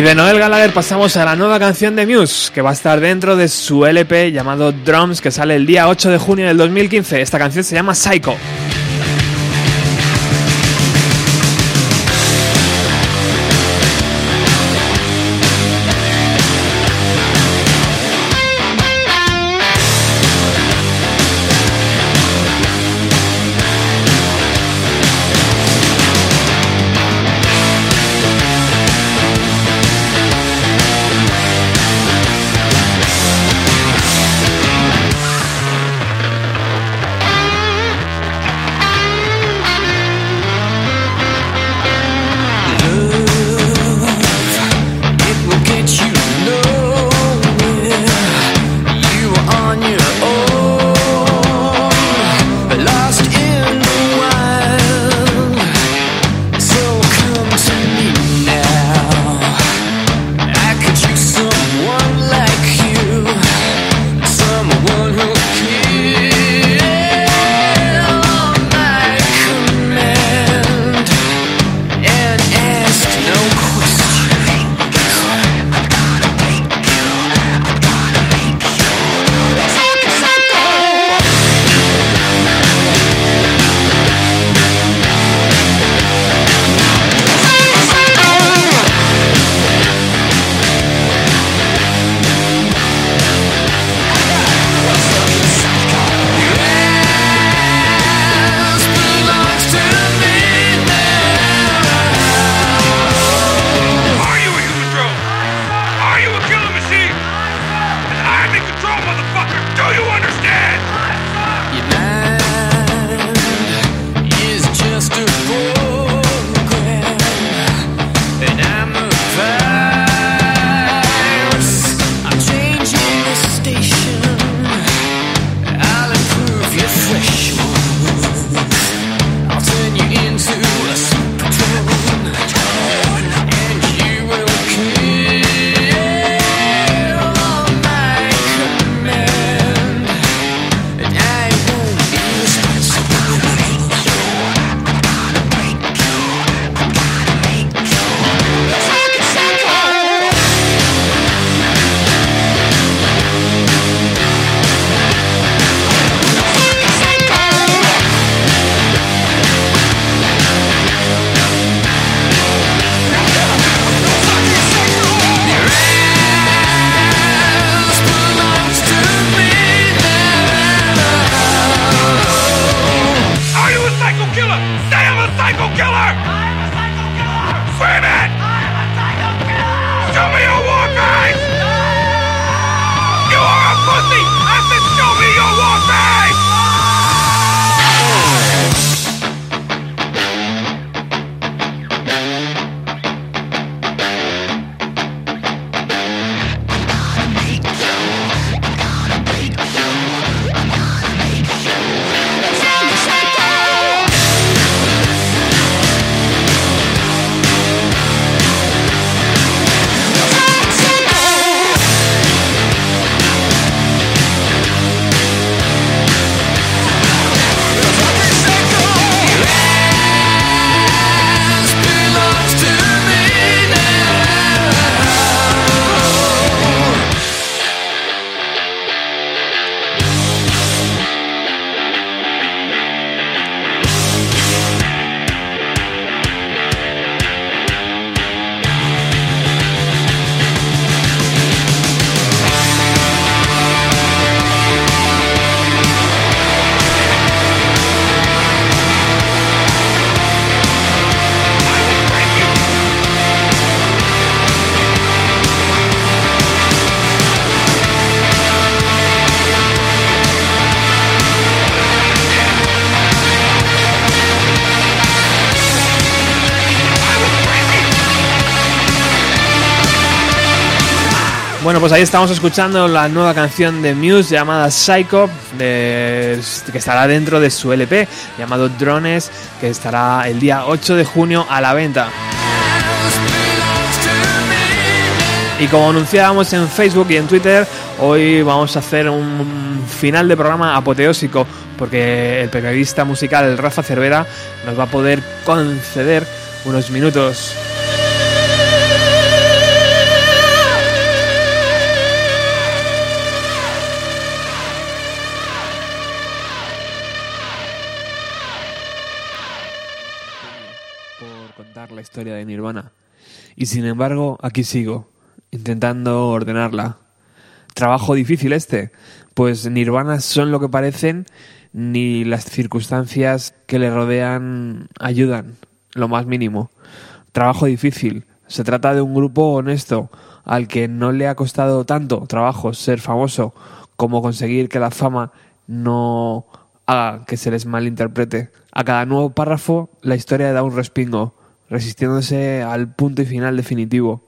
De Noel Gallagher pasamos a la nueva canción de Muse, que va a estar dentro de su LP llamado Drums, que sale el día 8 de junio del 2015. Esta canción se llama Psycho. Bueno, pues ahí estamos escuchando la nueva canción de Muse llamada Psycho, que estará dentro de su LP llamado Drones, que estará el día 8 de junio a la venta. Y como anunciábamos en Facebook y en Twitter, hoy vamos a hacer un final de programa apoteósico, porque el periodista musical Rafa Cervera nos va a poder conceder unos minutos. Historia de Nirvana. Y sin embargo, aquí sigo, intentando ordenarla. Trabajo difícil este, pues Nirvana son lo que parecen, ni las circunstancias que le rodean ayudan, lo más mínimo. Trabajo difícil. Se trata de un grupo honesto, al que no le ha costado tanto trabajo ser famoso como conseguir que la fama no haga que se les malinterprete. A cada nuevo párrafo la historia da un respingo, resistiéndose al punto y final definitivo.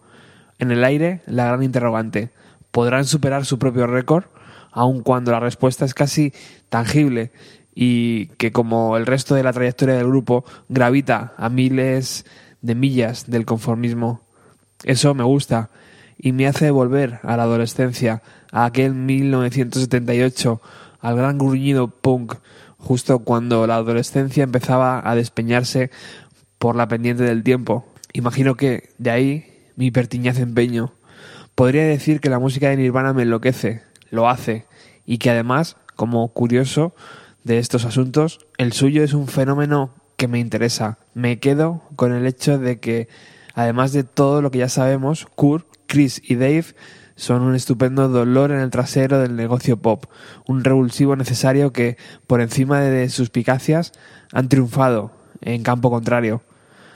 En el aire, la gran interrogante. ¿Podrán superar su propio récord? Aun cuando la respuesta es casi tangible y que como el resto de la trayectoria del grupo gravita a miles de millas del conformismo. Eso me gusta y me hace volver a la adolescencia, a aquel 1978, al gran gruñido punk, justo cuando la adolescencia empezaba a despeñarse por la pendiente del tiempo. Imagino que de ahí mi pertiñaz empeño. Podría decir que la música de Nirvana me enloquece, lo hace, y que además, como curioso de estos asuntos, el suyo es un fenómeno que me interesa. Me quedo con el hecho de que, además de todo lo que ya sabemos, Kurt, Chris y Dave son un estupendo dolor en el trasero del negocio pop, un revulsivo necesario que, por encima de suspicacias, han triunfado en campo contrario.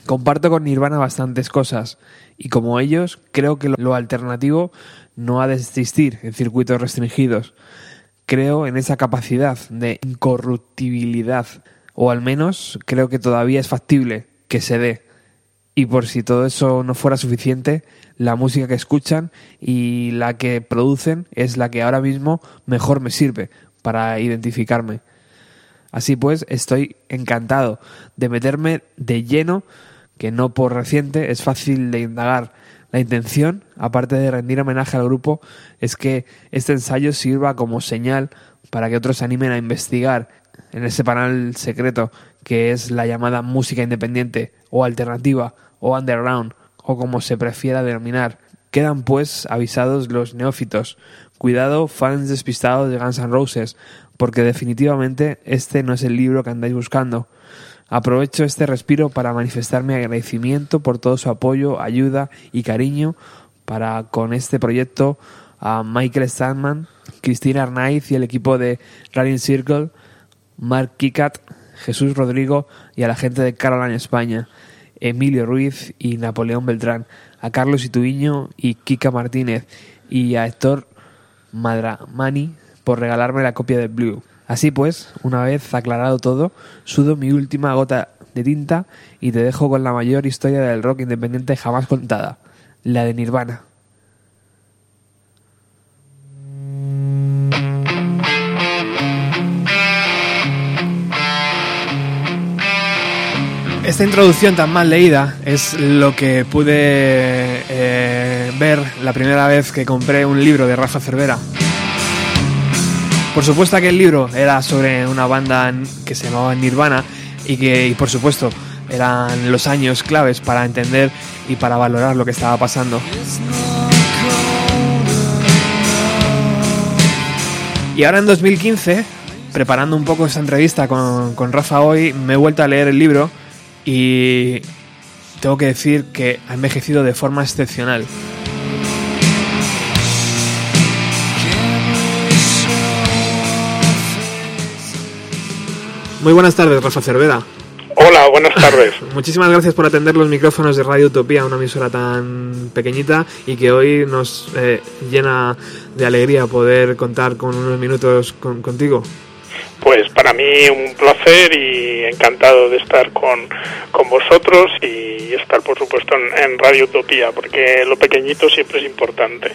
Comparto con Nirvana bastantes cosas y como ellos creo que lo- alternativo no ha de existir en circuitos restringidos. Creo en esa capacidad de incorruptibilidad o al menos creo que todavía es factible que se dé. Y por si todo eso no fuera suficiente, la música que escuchan y la que producen es la que ahora mismo mejor me sirve para identificarme. Así pues, estoy encantado de meterme de lleno, que no por reciente es fácil de indagar. La intención, aparte de rendir homenaje al grupo, es que este ensayo sirva como señal para que otros se animen a investigar en ese panel secreto que es la llamada música independiente o alternativa o underground o como se prefiera denominar. Quedan pues avisados los neófitos. Cuidado, fans despistados de Guns N' Roses, porque definitivamente este no es el libro que andáis buscando. Aprovecho este respiro para manifestar mi agradecimiento por todo su apoyo, ayuda y cariño para con este proyecto a Michael Sandman, Cristina Arnaiz y el equipo de Running Circle, Mark Kikat, Jesús Rodrigo y a la gente de Caroline España, Emilio Ruiz y Napoleón Beltrán, a Carlos Ituiño y Kika Martínez y a Héctor Madramani por regalarme la copia de Blue. Así pues, una vez aclarado todo, sudo mi última gota de tinta y te dejo con la mayor historia del rock independiente jamás contada, la de Nirvana. Esta introducción tan mal leída es lo que pude eh, ver la primera vez que compré un libro de Rafa Cervera. Por supuesto aquel libro era sobre una banda que se llamaba Nirvana y que, por supuesto, eran los años claves para entender y para valorar lo que estaba pasando. Y ahora en 2015, preparando un poco esta entrevista con, con Rafa hoy, me he vuelto a leer el libro y tengo que decir que ha envejecido de forma excepcional. Muy buenas tardes, Rafa Cervera. Hola, buenas tardes. Muchísimas gracias por atender los micrófonos de Radio Utopía, una emisora tan pequeñita y que hoy nos eh, llena de alegría poder contar con unos minutos con- contigo. Pues para mí un placer y encantado de estar con, con vosotros y estar, por supuesto, en, en Radio Utopía, porque lo pequeñito siempre es importante.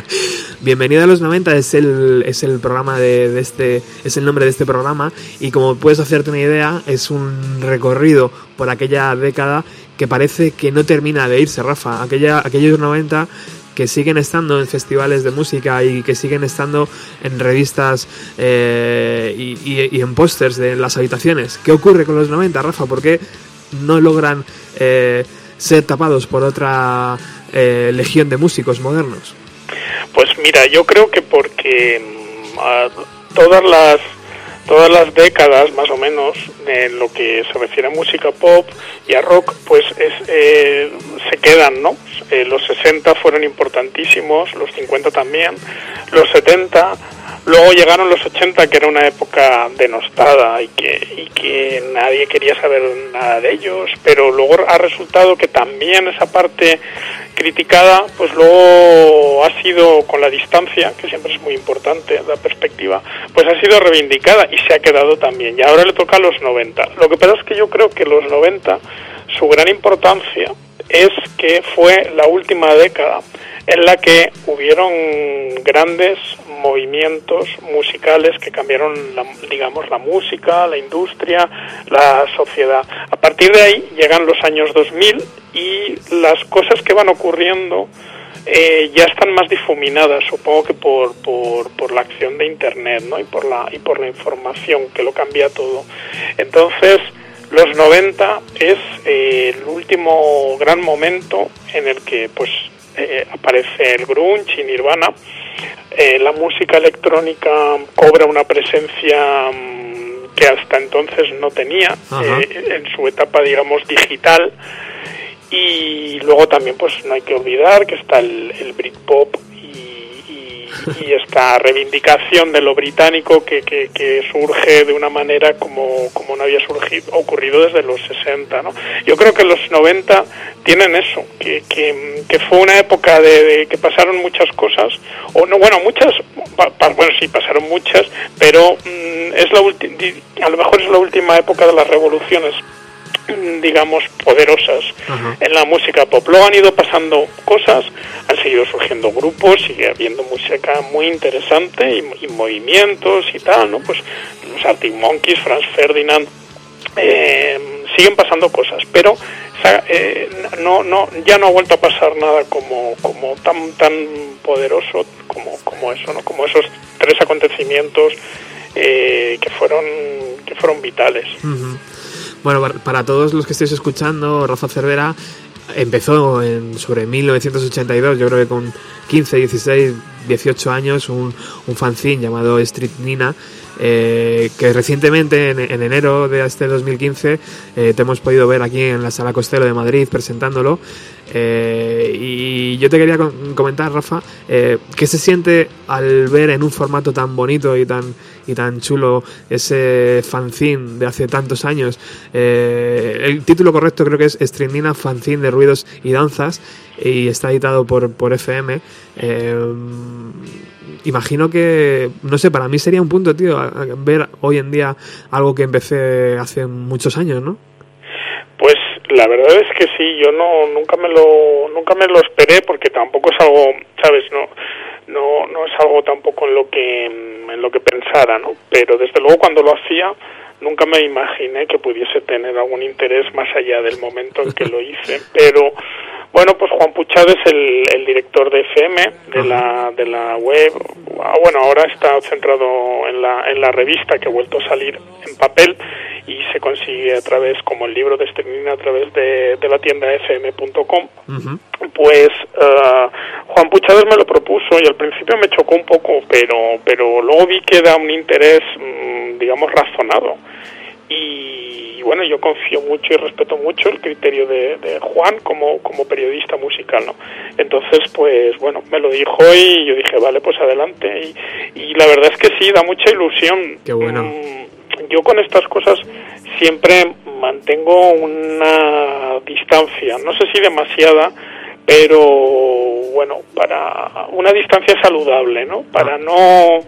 Bienvenido a los 90 es el, es el programa de, de este es el nombre de este programa y como puedes hacerte una idea es un recorrido por aquella década que parece que no termina de irse Rafa aquella aquellos 90 que siguen estando en festivales de música y que siguen estando en revistas eh, y, en pósters de las habitaciones. ¿Qué ocurre con los 90, Rafa? ¿Por qué no logran eh, ser tapados por otra eh, legión de músicos modernos? Pues mira, yo creo que porque mm, todas las todas las décadas más o menos en lo que se refiere a música pop y a rock pues es, eh, se quedan no Eh, los 60 fueron importantísimos los 50 también los 70 luego llegaron los 80 que era una época denostada y que, y que nadie quería saber nada de ellos pero luego ha resultado que también esa parte criticada, pues luego ha sido con la distancia, que siempre es muy importante, la perspectiva, pues ha sido reivindicada y se ha quedado también. Y ahora le toca a los 90. Lo que pasa es que yo creo que los 90, su gran importancia es que fue la última década en la que hubieron grandes movimientos musicales que cambiaron, la, digamos, la música, la industria, la sociedad. A partir de ahí llegan los años 2000 y las cosas que van ocurriendo eh, ya están más difuminadas, supongo que por, por, por la acción de Internet ¿no? y, por la, y por la información que lo cambia todo. Entonces, los 90 es eh, el último gran momento en el que pues eh, aparece el grunge y Nirvana. Eh, la música electrónica cobra una presencia mm, que hasta entonces no tenía en su etapa, digamos, digital. Y luego también, pues no hay que olvidar que está el, el Britpop y, esta reivindicación de lo británico que, que, que surge de una manera como, como no había surgido, ocurrido desde los 60. ¿no? Yo creo que los 90 tienen eso, que, que, fue una época de, que pasaron muchas cosas, o no, bueno, muchas, pa- bueno, sí, pasaron muchas, pero mm, es la ulti- a lo mejor es la última época de las revoluciones digamos, poderosas en la música pop. Luego han ido pasando cosas, han seguido surgiendo grupos, sigue habiendo música muy interesante y, y movimientos y tal, ¿no? Pues los Arctic Monkeys, Franz Ferdinand, eh, siguen pasando cosas, pero eh, no, no, ya no ha vuelto a pasar nada como, como tan, tan poderoso como, como eso, ¿no? Como esos tres acontecimientos eh, que fueron que fueron vitales. Bueno, para, todos los que estéis escuchando, Rafa Cervera empezó en, sobre 1982, yo creo que con 15, 16, 18 años, un, un fanzine llamado Street Nina, eh, que recientemente, en, en enero de este 2015, eh, te hemos podido ver aquí en la Sala Costello de Madrid presentándolo. Eh, y yo te quería comentar, Rafa, eh, ¿qué se siente al ver en un formato tan bonito y tan, y tan chulo ese fanzine de hace tantos años? Eh, el título correcto creo que es Estrindina Fanzine de Ruidos y Danzas y está editado por, por FM. Eh, imagino que, no sé, para mí sería un punto, tío, ver hoy en día algo que empecé hace muchos años, ¿no? Pues la verdad es que sí, yo no nunca me lo nunca me lo esperé porque tampoco es algo, sabes, no no no es algo tampoco en lo que en lo que pensara, ¿no? Pero desde luego cuando lo hacía nunca me imaginé que pudiese tener algún interés más allá del momento en que lo hice, pero bueno, pues Juan Puchad es el, el director de FM, de la, de la web. Ah, Bueno, ahora está centrado en la, en la revista que ha vuelto a salir en papel y se consigue a través, como el libro de Esternina, a través de, de la tienda fm.com. Ujú. Pues eh, Juan Puchades me lo propuso y al principio me chocó un poco, pero, pero luego vi que da un interés, mm, digamos, razonado. Y, bueno, yo confío mucho y respeto mucho el criterio de, de Juan como, como periodista musical, ¿no? Entonces, pues bueno, me lo dijo y yo dije, vale, pues adelante. Y, y la verdad es que sí, da mucha ilusión. Qué bueno. Mm, Yo con estas cosas siempre mantengo una distancia, no sé si demasiada, pero bueno, para una distancia saludable, ¿no? Para no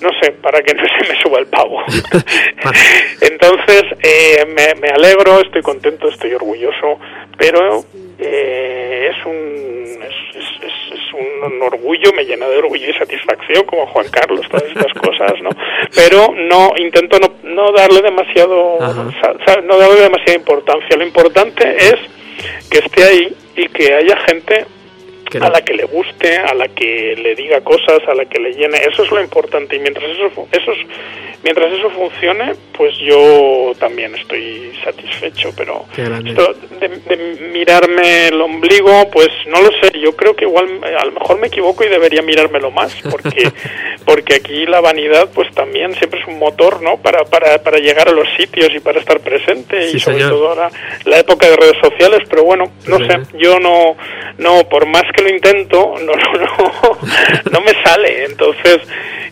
no sé, para que no se me suba el pavo. Entonces, eh, me, me alegro, estoy contento, estoy orgulloso, pero eh, es un es, es- es- un, orgullo, me llena de orgullo y satisfacción como Juan Carlos, todas estas cosas, ¿no? Pero no intento no, no darle demasiado Ajá. no darle demasiada importancia. Lo importante es que esté ahí y que haya gente Que a la que le guste, a la que le diga cosas, a la que le llene. Eso es lo importante y mientras eso, eso es- mientras eso funcione, pues yo también estoy satisfecho. Pero esto de, de mirarme el ombligo, pues no lo sé. Yo creo que igual eh, a lo mejor me equivoco y debería mirármelo más, porque porque aquí la vanidad, pues también siempre es un motor, ¿no? Para para para llegar a los sitios y para estar presente Sí, y sobre señor. todo ahora la época de redes sociales. Pero bueno, no sé. Yo no no por más que lo intento, no no no, no me sale. Entonces,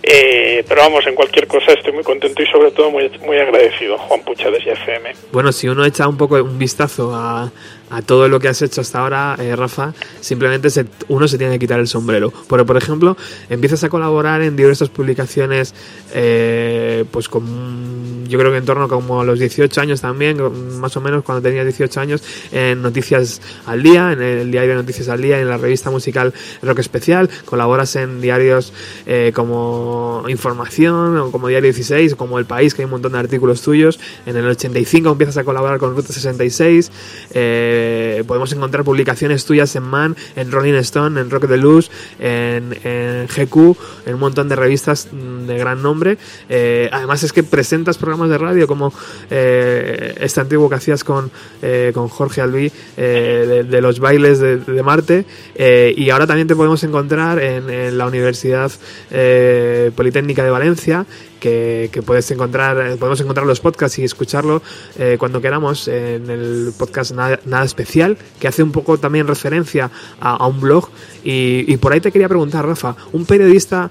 eh, pero vamos, en cualquier cosa estoy muy contento y sobre todo muy muy agradecido, Juan Pucha de FM. Bueno, si uno echa un poco un vistazo a, a todo lo que has hecho hasta ahora, eh, Rafa, simplemente se- uno se tiene que quitar el sombrero. Porque, por ejemplo, empiezas a colaborar en diversas publicaciones, eh, pues con, yo creo que en torno como a los 18 años también, más o menos cuando tenías 18 años, en Noticias al Día, en el diario Noticias al Día, en la revista musical Rock Especial, colaboras en diarios eh, como Información o como Diario 16 o como El País, que hay un montón de artículos tuyos. En el 85 empiezas a colaborar con Ruta 66. Eh, podemos encontrar publicaciones tuyas en Man, en Rolling Stone, en Rock de Luz, en, en GQ, en un montón de revistas mm, de gran nombre. Eh, además es que presentas programas de radio como eh, este antiguo que hacías con, eh, con Jorge Albí eh, de, los bailes de, Marte eh, y ahora también te podemos encontrar en, la Universidad eh, Politécnica de Valencia que, que puedes encontrar eh, podemos encontrar los podcasts y escucharlo eh, cuando queramos en el podcast nada, Nada especial que hace un poco también referencia a, un blog y, y por ahí te quería preguntar Rafa un periodista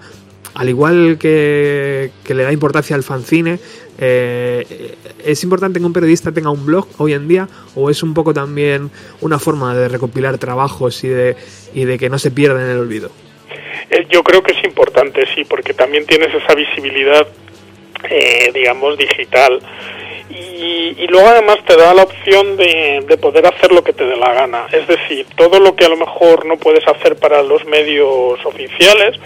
al igual que, que le da importancia al fanzine, eh, ¿es importante que un periodista tenga un blog hoy en día o es un poco también una forma de recopilar trabajos y de, y de que no se pierda en el olvido? Eh, Yo creo que es importante, sí, porque también tienes esa visibilidad, eh, digamos, digital. Y, y luego además te da la opción de, de poder hacer lo que te dé la gana. Es decir, todo lo que a lo mejor no puedes hacer para los medios oficiales,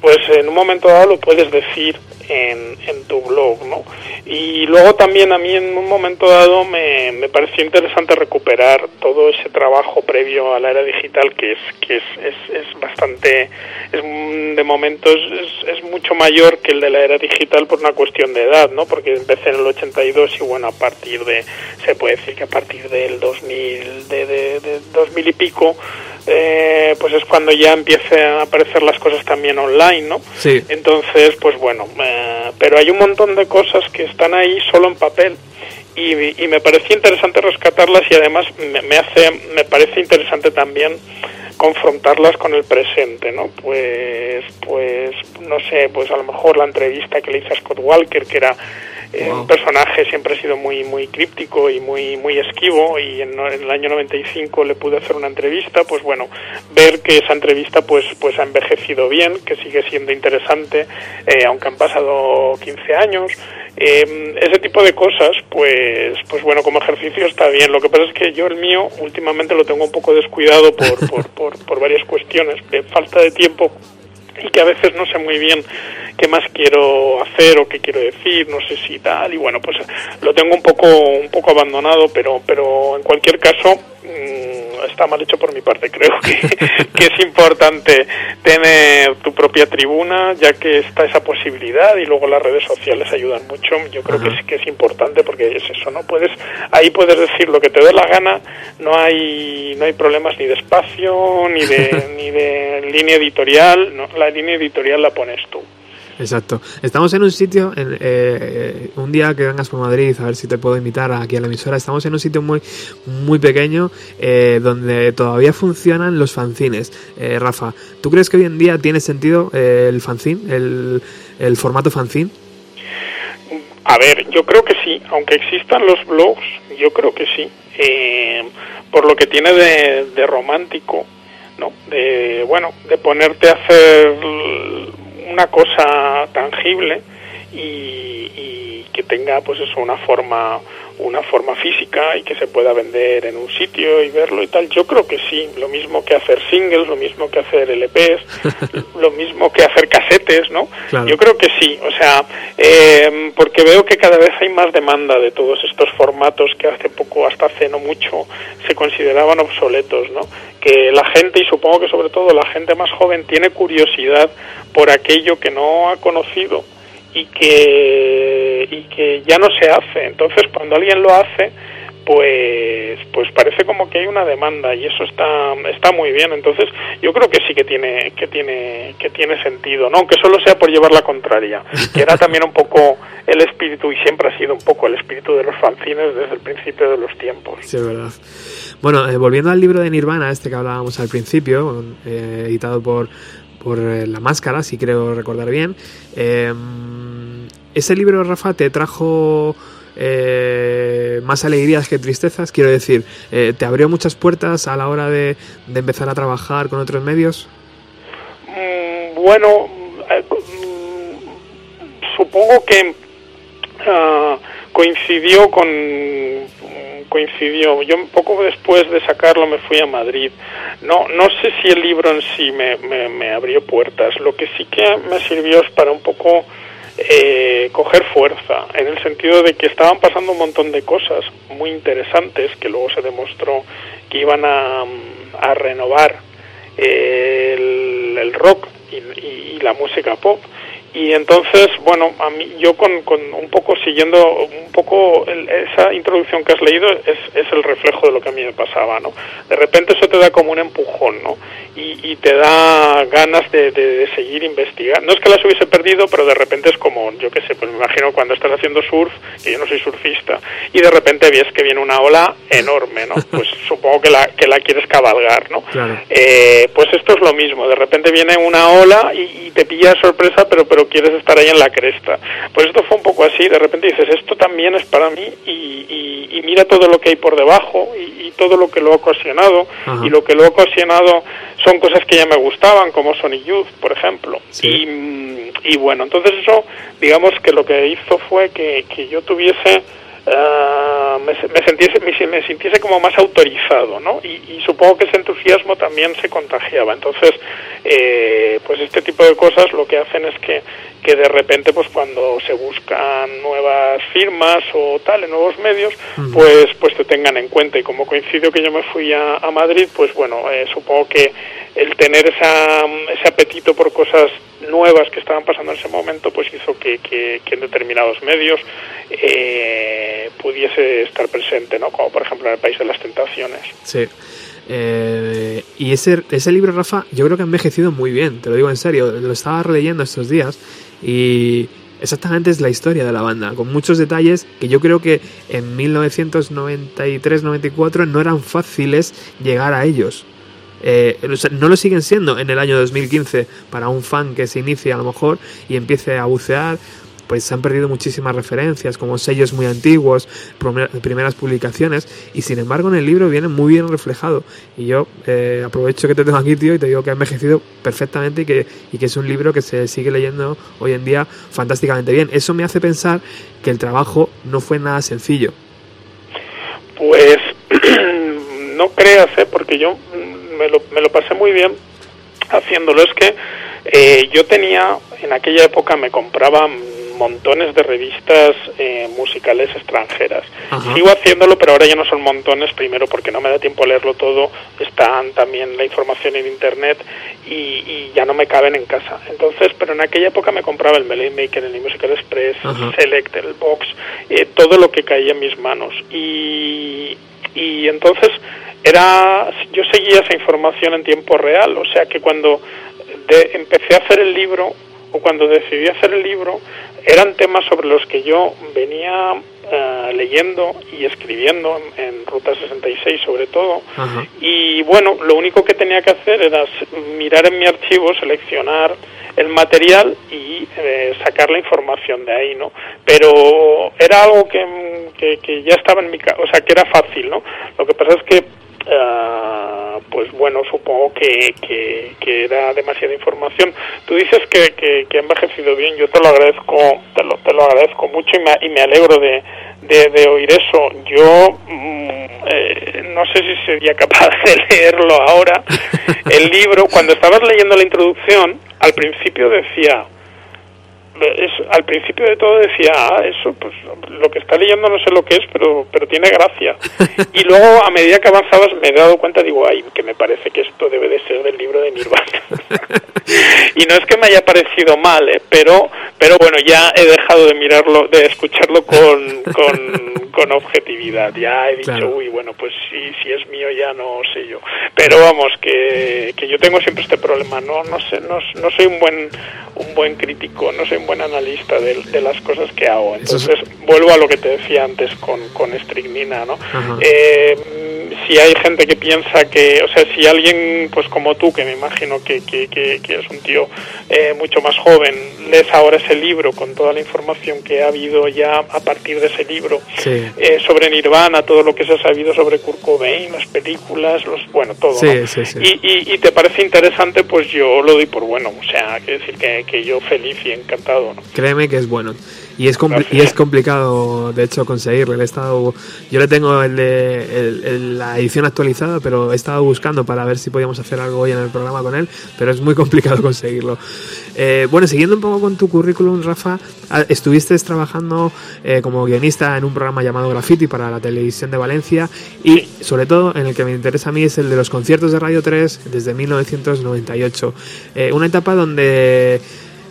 pues en un momento dado lo puedes decir en, en tu blog, ¿no? Y luego también a mí en un momento dado me, me pareció interesante recuperar todo ese trabajo previo a la era digital que es que es, es, es bastante, es, de momento es, es, mucho mayor que el de la era digital por una cuestión de edad, ¿no? Porque empecé en el 82 y bueno, partir de, se puede decir que a partir del 2000, de, de, de 2000 y pico, eh, pues es cuando ya empiezan a aparecer las cosas también online, ¿no? Sí. Entonces, pues bueno, eh, pero hay un montón de cosas que están ahí solo en papel y, y me parecía interesante rescatarlas y además me, me hace, me parece interesante también confrontarlas con el presente, ¿no? Pues, pues, no sé, pues a lo mejor la entrevista que le hice a Scott Walker, que era eh, un personaje siempre ha sido muy muy críptico y muy muy esquivo y en, en el año 95 le pude hacer una entrevista pues bueno ver que esa entrevista pues pues ha envejecido bien que sigue siendo interesante eh, aunque han pasado 15 años. Eh, ese tipo de cosas pues pues bueno como ejercicio está bien. Lo que pasa es que yo el mío últimamente lo tengo un poco descuidado por por, por, por varias cuestiones de falta de tiempo y que a veces no sé muy bien qué más quiero hacer o qué quiero decir, no sé si tal y bueno, pues lo tengo un poco un poco abandonado, pero pero en cualquier caso mmm, está mal hecho por mi parte, creo que, que es importante tener tu propia tribuna, ya que está esa posibilidad y luego las redes sociales ayudan mucho, yo creo que sí que es importante porque es eso, no puedes ahí puedes decir lo que te dé la gana, no hay no hay problemas ni de espacio ni de ni de línea editorial, no, la línea editorial la pones tú. Exacto. Estamos en un sitio, en, eh, un día que vengas por Madrid, a ver si te puedo invitar aquí a la emisora, estamos en un sitio muy muy pequeño eh, donde todavía funcionan los fanzines. Eh, Rafa, ¿tú crees que hoy en día tiene sentido eh, el fanzine, el, el formato fanzine? A ver, yo creo que sí, aunque existan los blogs, yo creo que sí, eh, por lo que tiene de, de romántico, ¿no? De, bueno, de ponerte a hacer una cosa tangible y, y que tenga pues eso una forma una forma física y que se pueda vender en un sitio y verlo y tal. Yo creo que sí, lo mismo que hacer singles, lo mismo que hacer LPs, lo mismo que hacer casetes, ¿no? Claro. Yo creo que sí, o sea, eh, porque veo que cada vez hay más demanda de todos estos formatos que hace poco, hasta hace no mucho, se consideraban obsoletos, ¿no? Que la gente, y supongo que sobre todo la gente más joven, tiene curiosidad por aquello que no ha conocido y que y que ya no se hace. Entonces cuando alguien lo hace pues pues parece como que hay una demanda y eso está está muy bien. Entonces yo creo que sí que tiene que tiene que tiene sentido no aunque solo sea por llevar la contraria que era también un poco el espíritu y siempre ha sido un poco el espíritu de los fanzines desde el principio de los tiempos. Sí, verdad. Bueno, eh, volviendo al libro de Nirvana, este que hablábamos al principio, eh, editado por, por eh, La Máscara, si creo recordar bien, eh, ese libro, Rafa, te trajo eh, más alegrías que tristezas, quiero decir, eh, ¿te abrió muchas puertas a la hora de, empezar a trabajar con otros medios? Mm, bueno, eh, mm, supongo que ah, coincidió con coincidió. Yo poco después de sacarlo me fui a Madrid. No no sé si el libro en sí me abrió puertas. Lo que sí que me sirvió es para un poco eh, coger fuerza, en el sentido de que estaban pasando un montón de cosas muy interesantes que luego se demostró que iban a, a renovar eh, el, el rock y, la música pop y entonces bueno a mí yo con, con un poco siguiendo un poco el- esa introducción que has leído es, es el reflejo de lo que a mí me pasaba no de repente eso te da como un empujón no y, y te da ganas de, de, de seguir investigando no es que las hubiese perdido pero de repente es como yo qué sé pues me imagino cuando estás haciendo surf que yo no soy surfista y de repente ves que viene una ola enorme no pues supongo que la que la quieres cabalgar no Claro. eh, pues esto es lo mismo. De repente viene una ola y, y te pilla de sorpresa, pero pero quieres estar ahí en la cresta. Pues esto fue un poco así. De repente dices, esto también es para mí y, y- y mira todo lo que hay por debajo y, y todo lo que lo ha ocasionado. Ajá. Y lo que lo ha ocasionado son cosas que ya me gustaban, como Sonic Youth, por ejemplo. Sí. Y, y bueno, entonces eso, digamos que lo que hizo fue que, que yo tuviese ah, me, me sintiese, me, me sintiese como más autorizado, ¿no? Y, y supongo que ese entusiasmo también se contagiaba. Entonces, eh, pues este tipo de cosas lo que hacen es que, que de repente, pues cuando se buscan nuevas firmas o tal, en nuevos medios, pues, pues te tengan en cuenta. Y como coincidió que yo me fui a, a Madrid, pues bueno, eh, supongo que el tener esa, ese apetito por cosas nuevas que estaban pasando en ese momento, pues hizo que, que, que en determinados medios eh, pudiese estar presente, ¿no? Como por ejemplo en el País de las Tentaciones. Sí. Eh, y ese, ese libro, Rafa, yo creo que ha envejecido muy bien, te lo digo en serio. Lo estaba releyendo estos días y exactamente es la historia de la banda, con muchos detalles que yo creo que en 1993-94 no eran fáciles llegar a ellos. Eh, no lo siguen siendo en el año 2015 para un fan que se inicie a lo mejor y empiece a bucear pues se han perdido muchísimas referencias como sellos muy antiguos primer- primeras publicaciones y sin embargo en el libro viene muy bien reflejado y yo eh, aprovecho que te tengo aquí tío y te digo que ha envejecido perfectamente y que, y que es un libro que se sigue leyendo hoy en día fantásticamente bien eso me hace pensar que el trabajo no fue nada sencillo Pues no creas, ¿eh? porque yo me lo, me lo pasé muy bien haciéndolo. Es que eh, yo tenía, en aquella época me compraba montones de revistas eh, musicales extranjeras. Ajá. Sigo haciéndolo, pero ahora ya no son montones, primero porque no me da tiempo a leerlo todo, están también la información en internet y, y ya no me caben en casa. Entonces, pero en aquella época me compraba el Melody Maker, el Musical Express, Ajá. el Select, el Box, eh, todo lo que caía en mis manos. Y, y entonces era yo seguía esa información en tiempo real, o sea que cuando de- empecé a hacer el libro o cuando decidí hacer el libro eran temas sobre los que yo venía eh, leyendo y escribiendo en, en Ruta 66 sobre todo Ajá. y bueno, lo único que tenía que hacer era mirar en mi archivo, seleccionar el material y eh, sacar la información de ahí, ¿no? Pero era algo que, que, que ya estaba en mi casa, o sea, que era fácil, ¿no? Lo que pasa es que ah, pues bueno, supongo que, que, que era demasiada información. Tú dices que, que, que ha envejecido bien, yo te lo agradezco, te lo, te lo agradezco mucho y me, y me alegro de, de, oír eso. Yo mm, eh, no sé si sería capaz de leerlo ahora. El libro, cuando estabas leyendo la introducción, al principio decía, es, al principio de todo decía, ah, eso, pues lo que está leyendo no sé lo que es, pero, pero tiene gracia. Y luego, a medida que avanzabas, me he dado cuenta, digo, ay, que me parece que esto debe de ser del libro de Nirvana. y no es que me haya parecido mal, ¿eh? pero, pero bueno, ya he dejado de mirarlo, de escucharlo con, con, con objetividad. Ya he dicho, Claro. uy, bueno, pues si, si es mío ya no sé yo. Pero vamos, que, que yo tengo siempre este problema, no, no sé, no, no soy un buen, un buen crítico, no soy un buen analista de, de las cosas que hago. Es- Entonces, vuelvo a lo que te decía antes con, con estricnina, ¿no? Eh, si hay gente que piensa que, o sea, si alguien, pues como tú, que me imagino que, que, que, que es un tío eh, mucho más joven, lees ahora ese libro con toda la información que ha habido ya a partir de ese libro, Sí. eh, sobre Nirvana, todo lo que se ha sabido sobre Kurt Cobain, las películas, los, bueno, todo. Sí, ¿no? sí, sí. Y, y, y te parece interesante, pues yo lo doy por bueno, o sea, quiero decir que, que yo feliz y encantado, ¿no? Créeme que es bueno. Y es, y es complicado, de hecho, conseguirlo. He estado, yo le tengo el de, el- el- la edición actualizada, pero he estado buscando para ver si podíamos hacer algo hoy en el programa con él, pero es muy complicado conseguirlo. Eh, bueno, siguiendo un poco con tu currículum, Rafa, ah, estuviste trabajando eh, como guionista en un programa llamado Graffiti para la televisión de Valencia y, sobre todo, en el que me interesa a mí es el de los conciertos de Radio 3 desde 1998. Eh, una etapa donde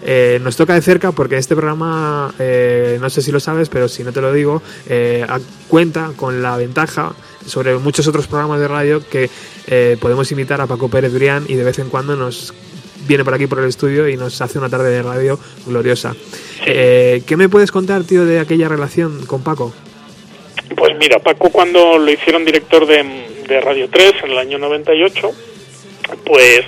eh, nos toca de cerca porque este programa, eh, no sé si lo sabes, pero si no te lo digo, eh, cuenta con la ventaja sobre muchos otros programas de radio que eh, podemos imitar a Paco Pérez Brián y de vez en cuando nos viene por aquí por el estudio y nos hace una tarde de radio gloriosa. Eh, ¿Qué me puedes contar, tío, de aquella relación con Paco? Pues mira, Paco cuando lo hicieron director de, de Radio 3 en el año 98, pues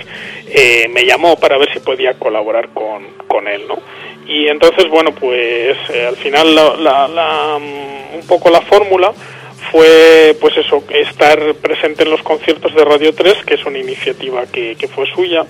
eh, me llamó para ver si podía colaborar con, con él, ¿no? Y entonces, bueno, pues eh, al final la, la- la, mm, un poco la fórmula fue, pues eso, estar presente en los conciertos de Radio 3, que es una iniciativa que, que fue suya,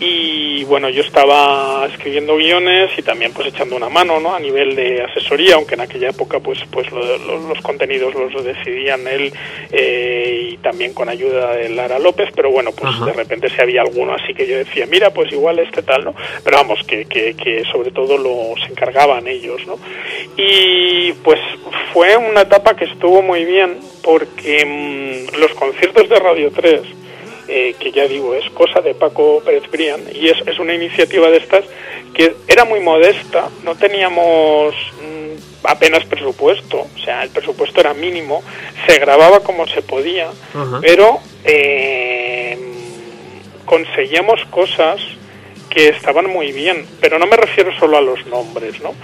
y bueno yo estaba escribiendo guiones y también pues echando una mano no a nivel de asesoría aunque en aquella época pues pues lo- lo- los contenidos los decidían él eh, y también con ayuda de Lara López pero bueno pues Ajá. de repente si había alguno así que yo decía mira pues igual este tal no pero vamos que, que, que sobre todo los encargaban ellos no y pues fue una etapa que estuvo muy bien porque mm, los conciertos de Radio 3 eh, que ya digo, es cosa de Paco Pérez Brián, y es, es una iniciativa de estas que era muy modesta, no teníamos mm, apenas presupuesto, o sea, el presupuesto era mínimo, se grababa como se podía, pero eh, conseguíamos cosas que estaban muy bien, pero no me refiero solo a los nombres, ¿no?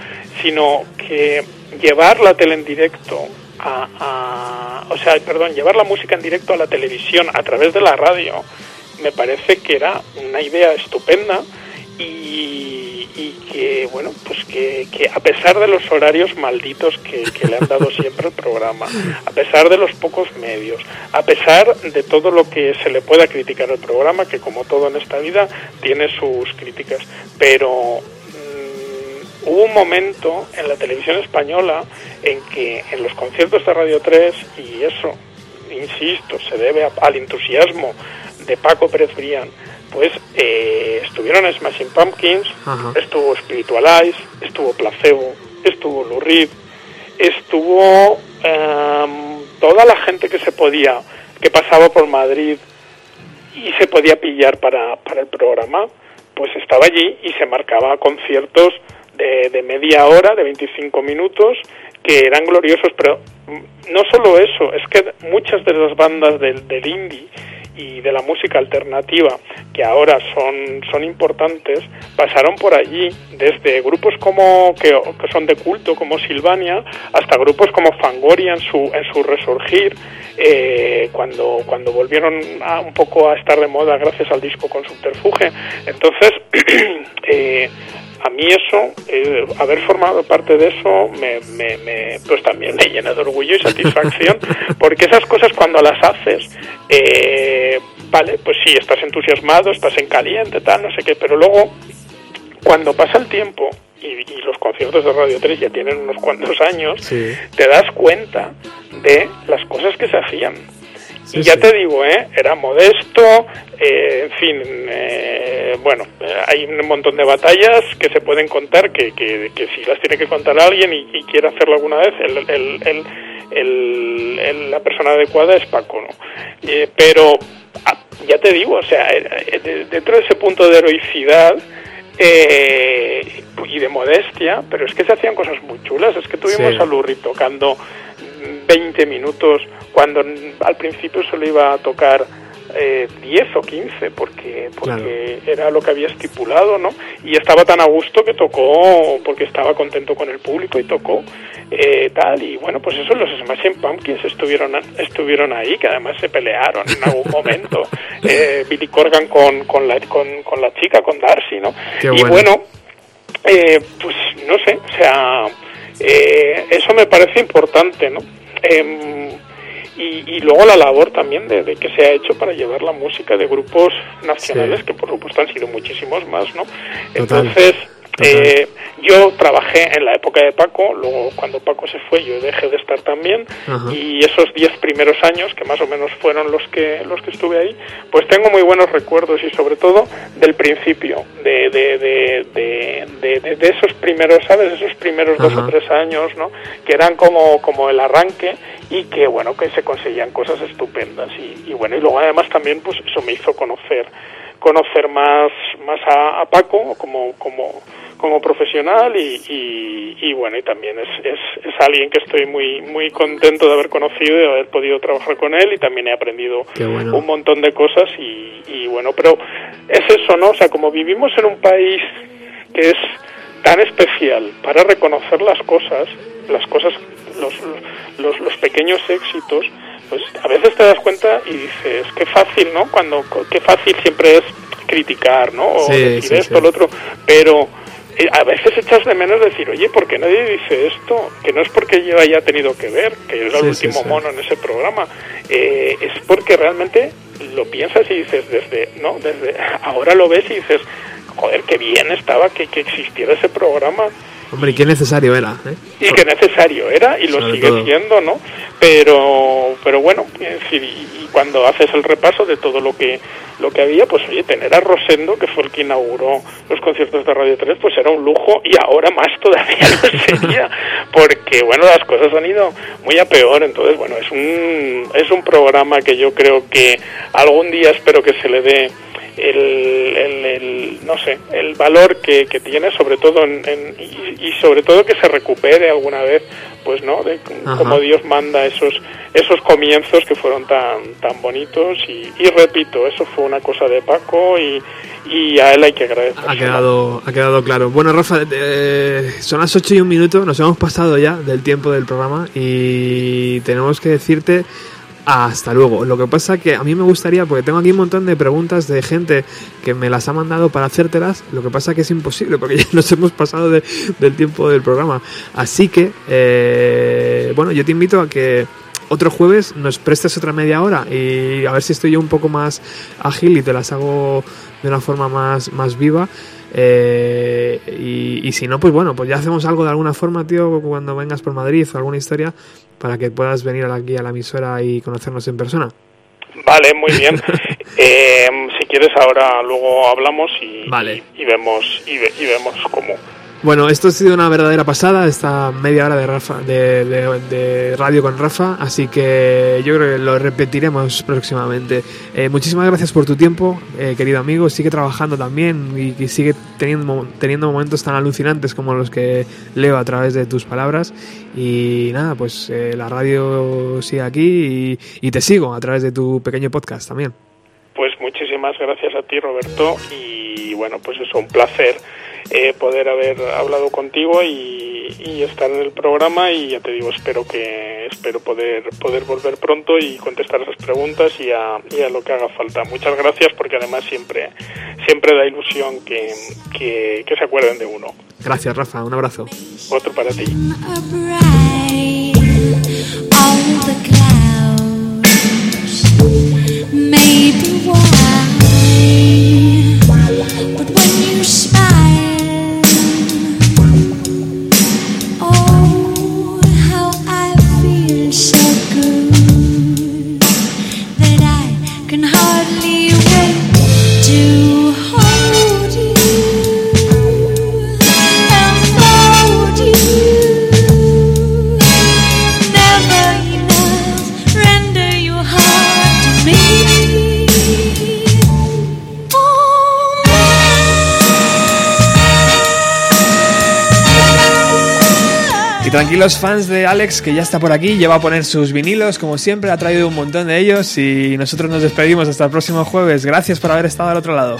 sino que llevar la tele en directo a, a- o sea, perdón, llevar la música en directo a la televisión a través de la radio, me parece que era una idea estupenda y, y que, bueno, pues que, a pesar de los horarios malditos que, le han dado siempre al programa, a pesar de los pocos medios, a pesar de todo lo que se le pueda criticar al programa, que como todo en esta vida tiene sus críticas, pero hubo un momento en la televisión española en que en los conciertos de Radio 3, y eso, insisto, se debe a- al entusiasmo de Paco Pérez Brián, pues eh, estuvieron Smashing Pumpkins, Ajá. estuvo Spiritualize, estuvo Placebo, estuvo Lou Reed, estuvo em, toda la gente que se podía, que pasaba por Madrid y se podía pillar para, para el programa, pues estaba allí y se marcaba conciertos de, de media hora, de 25 minutos, que eran gloriosos, pero no solo eso, es que muchas de las bandas del, del indie y de la música alternativa que ahora son, son importantes pasaron por allí desde grupos como que, que son de culto como Silvania hasta grupos como Fangoria en su en su resurgir eh, cuando cuando volvieron a, un poco a estar de moda gracias al disco con Subterfuge. Entonces eh, a mí eso, eh, haber formado parte de eso, me, me, me- pues también me llena de orgullo y satisfacción, porque esas cosas cuando las haces, eh, vale, pues sí, estás entusiasmado, estás en caliente, tal, no sé qué, pero luego, cuando pasa el tiempo y, y los conciertos de Radio 3 ya tienen unos cuantos años, Sí. te das cuenta de las cosas que se hacían. Sí, y ya sí. te digo, ¿eh? era modesto, eh, en fin, eh, bueno, eh, hay un montón de batallas que se pueden contar, que, que, que si las tiene que contar alguien y, y quiere hacerlo alguna vez, el, el, el, la persona adecuada es Paco, ¿no? Eh, pero ah, ya te digo, o sea, eh, eh, de- dentro de ese punto de heroicidad, eh, y de modestia, pero es que se hacían cosas muy chulas. Es que tuvimos Sí. a Lurri tocando mm, 20 minutos cuando al principio solo iba a tocar eh, 10 o 15 porque, porque era lo que había estipulado, ¿no? Y estaba tan a gusto que tocó porque estaba contento con el público y tocó eh, tal. Y bueno, pues eso, los Smashing Pumpkins estuvieron, estuvieron ahí, que además se pelearon en algún momento. Eh, Billy Corgan con, con, la, con, con la chica, con Darcy, ¿no? Qué y bueno. bueno, eh, pues no sé, o sea, eh, eso me parece importante, ¿no? Y, y luego la labor también de, de que se ha hecho para llevar la música de grupos nacionales, Sí. que por supuesto han sido muchísimos más, ¿no? Total. Entonces, eh, yo trabajé en la época de Paco, luego cuando Paco se fue yo dejé de estar también Ajá. y esos diez primeros años, que más o menos fueron los que los que estuve ahí, pues tengo muy buenos recuerdos y sobre todo del principio, de, de, de, de, de- de- de esos primeros, ¿sabes? Esos primeros dos Ajá. o tres años, ¿no? Que eran como, como el arranque y que, bueno, que se conseguían cosas estupendas y, y bueno, y luego además también pues eso me hizo conocer conocer más más a, a Paco como como como profesional y, y, y bueno y también es, es, es alguien que estoy muy muy contento de haber conocido y de haber podido trabajar con él y también he aprendido bueno. un montón de cosas y, y bueno pero es eso no o sea como vivimos en un país que es tan especial para reconocer las cosas las cosas los, los, los pequeños éxitos pues a veces te das cuenta y dices qué fácil no cuando qué fácil siempre es criticar no o Sí, decir sí, esto sí. lo otro pero eh, a veces echas de menos decir, oye, ¿por qué nadie dice esto? Que no es porque yo haya tenido que ver, que yo era el último mono en ese programa, eh, es porque realmente lo piensas y dices, desde, no, desde ahora lo ves y dices, joder, qué bien estaba que, que existiera ese programa Hombre, y qué necesario era, ¿eh? y que necesario era y lo Sobre sigue todo. siendo, ¿no? Pero, pero bueno, es decir, y cuando haces el repaso de todo lo que lo que había, pues oye, tener a Rosendo, que fue el que inauguró los conciertos de Radio 3, pues era un lujo y ahora más todavía lo sería, porque bueno, las cosas han ido muy a peor, entonces bueno, es un es un programa que yo creo que algún día espero que se le dé el, el, el- no sé el valor que, que tiene sobre todo en, en- y, y sobre todo que se recupere alguna vez pues no de Ajá. como Dios manda esos esos comienzos que fueron tan tan bonitos y, y repito eso fue una cosa de Paco y, y a él hay que agradecer Ha quedado, ha quedado claro. Bueno, Rafa, eh, son las 8 y un minuto, nos hemos pasado ya del tiempo del programa y tenemos que decirte hasta luego. Lo que pasa que a mí me gustaría, porque tengo aquí un montón de preguntas de gente que me las ha mandado para hacértelas, lo que pasa que es imposible porque ya nos hemos pasado de- del tiempo del programa. Así que, eh, bueno, yo te invito a que otro jueves nos prestes otra media hora y a ver si estoy yo un poco más ágil y te las hago de una forma más, más viva. Eh, y, y si no, pues bueno, pues ya hacemos algo de alguna forma, tío, cuando vengas por Madrid o alguna historia para que puedas venir aquí a la emisora y conocernos en persona. vale muy bien Eh, si quieres ahora luego hablamos y, Vale. y, y vemos y, ve- y vemos cómo Bueno, esto ha sido una verdadera pasada, esta media hora de, Rafa, de, radio con Rafa, así que yo creo que lo repetiremos próximamente. Eh, muchísimas gracias por tu tiempo, eh, querido amigo. Sigue trabajando también y, sigue teniendo, teniendo momentos tan alucinantes como los que leo a través de tus palabras. Y nada, pues eh, la radio sigue aquí y, te sigo a través de tu pequeño podcast también. Pues muchísimas gracias a ti, Roberto, y bueno, pues eso, un placer eh, poder haber hablado contigo y, y estar en el programa y ya te digo, espero que espero poder poder volver pronto y contestar esas preguntas y a, y a lo que haga falta. Muchas gracias porque además siempre siempre da ilusión que, que, que se acuerden de uno. Gracias, Rafa. Un abrazo. Otro para ti. tranquilos fans de Alex, que ya está por aquí, lleva a poner sus vinilos, como siempre, ha traído un montón de ellos y nosotros nos despedimos hasta el próximo jueves. Gracias por haber estado al otro lado.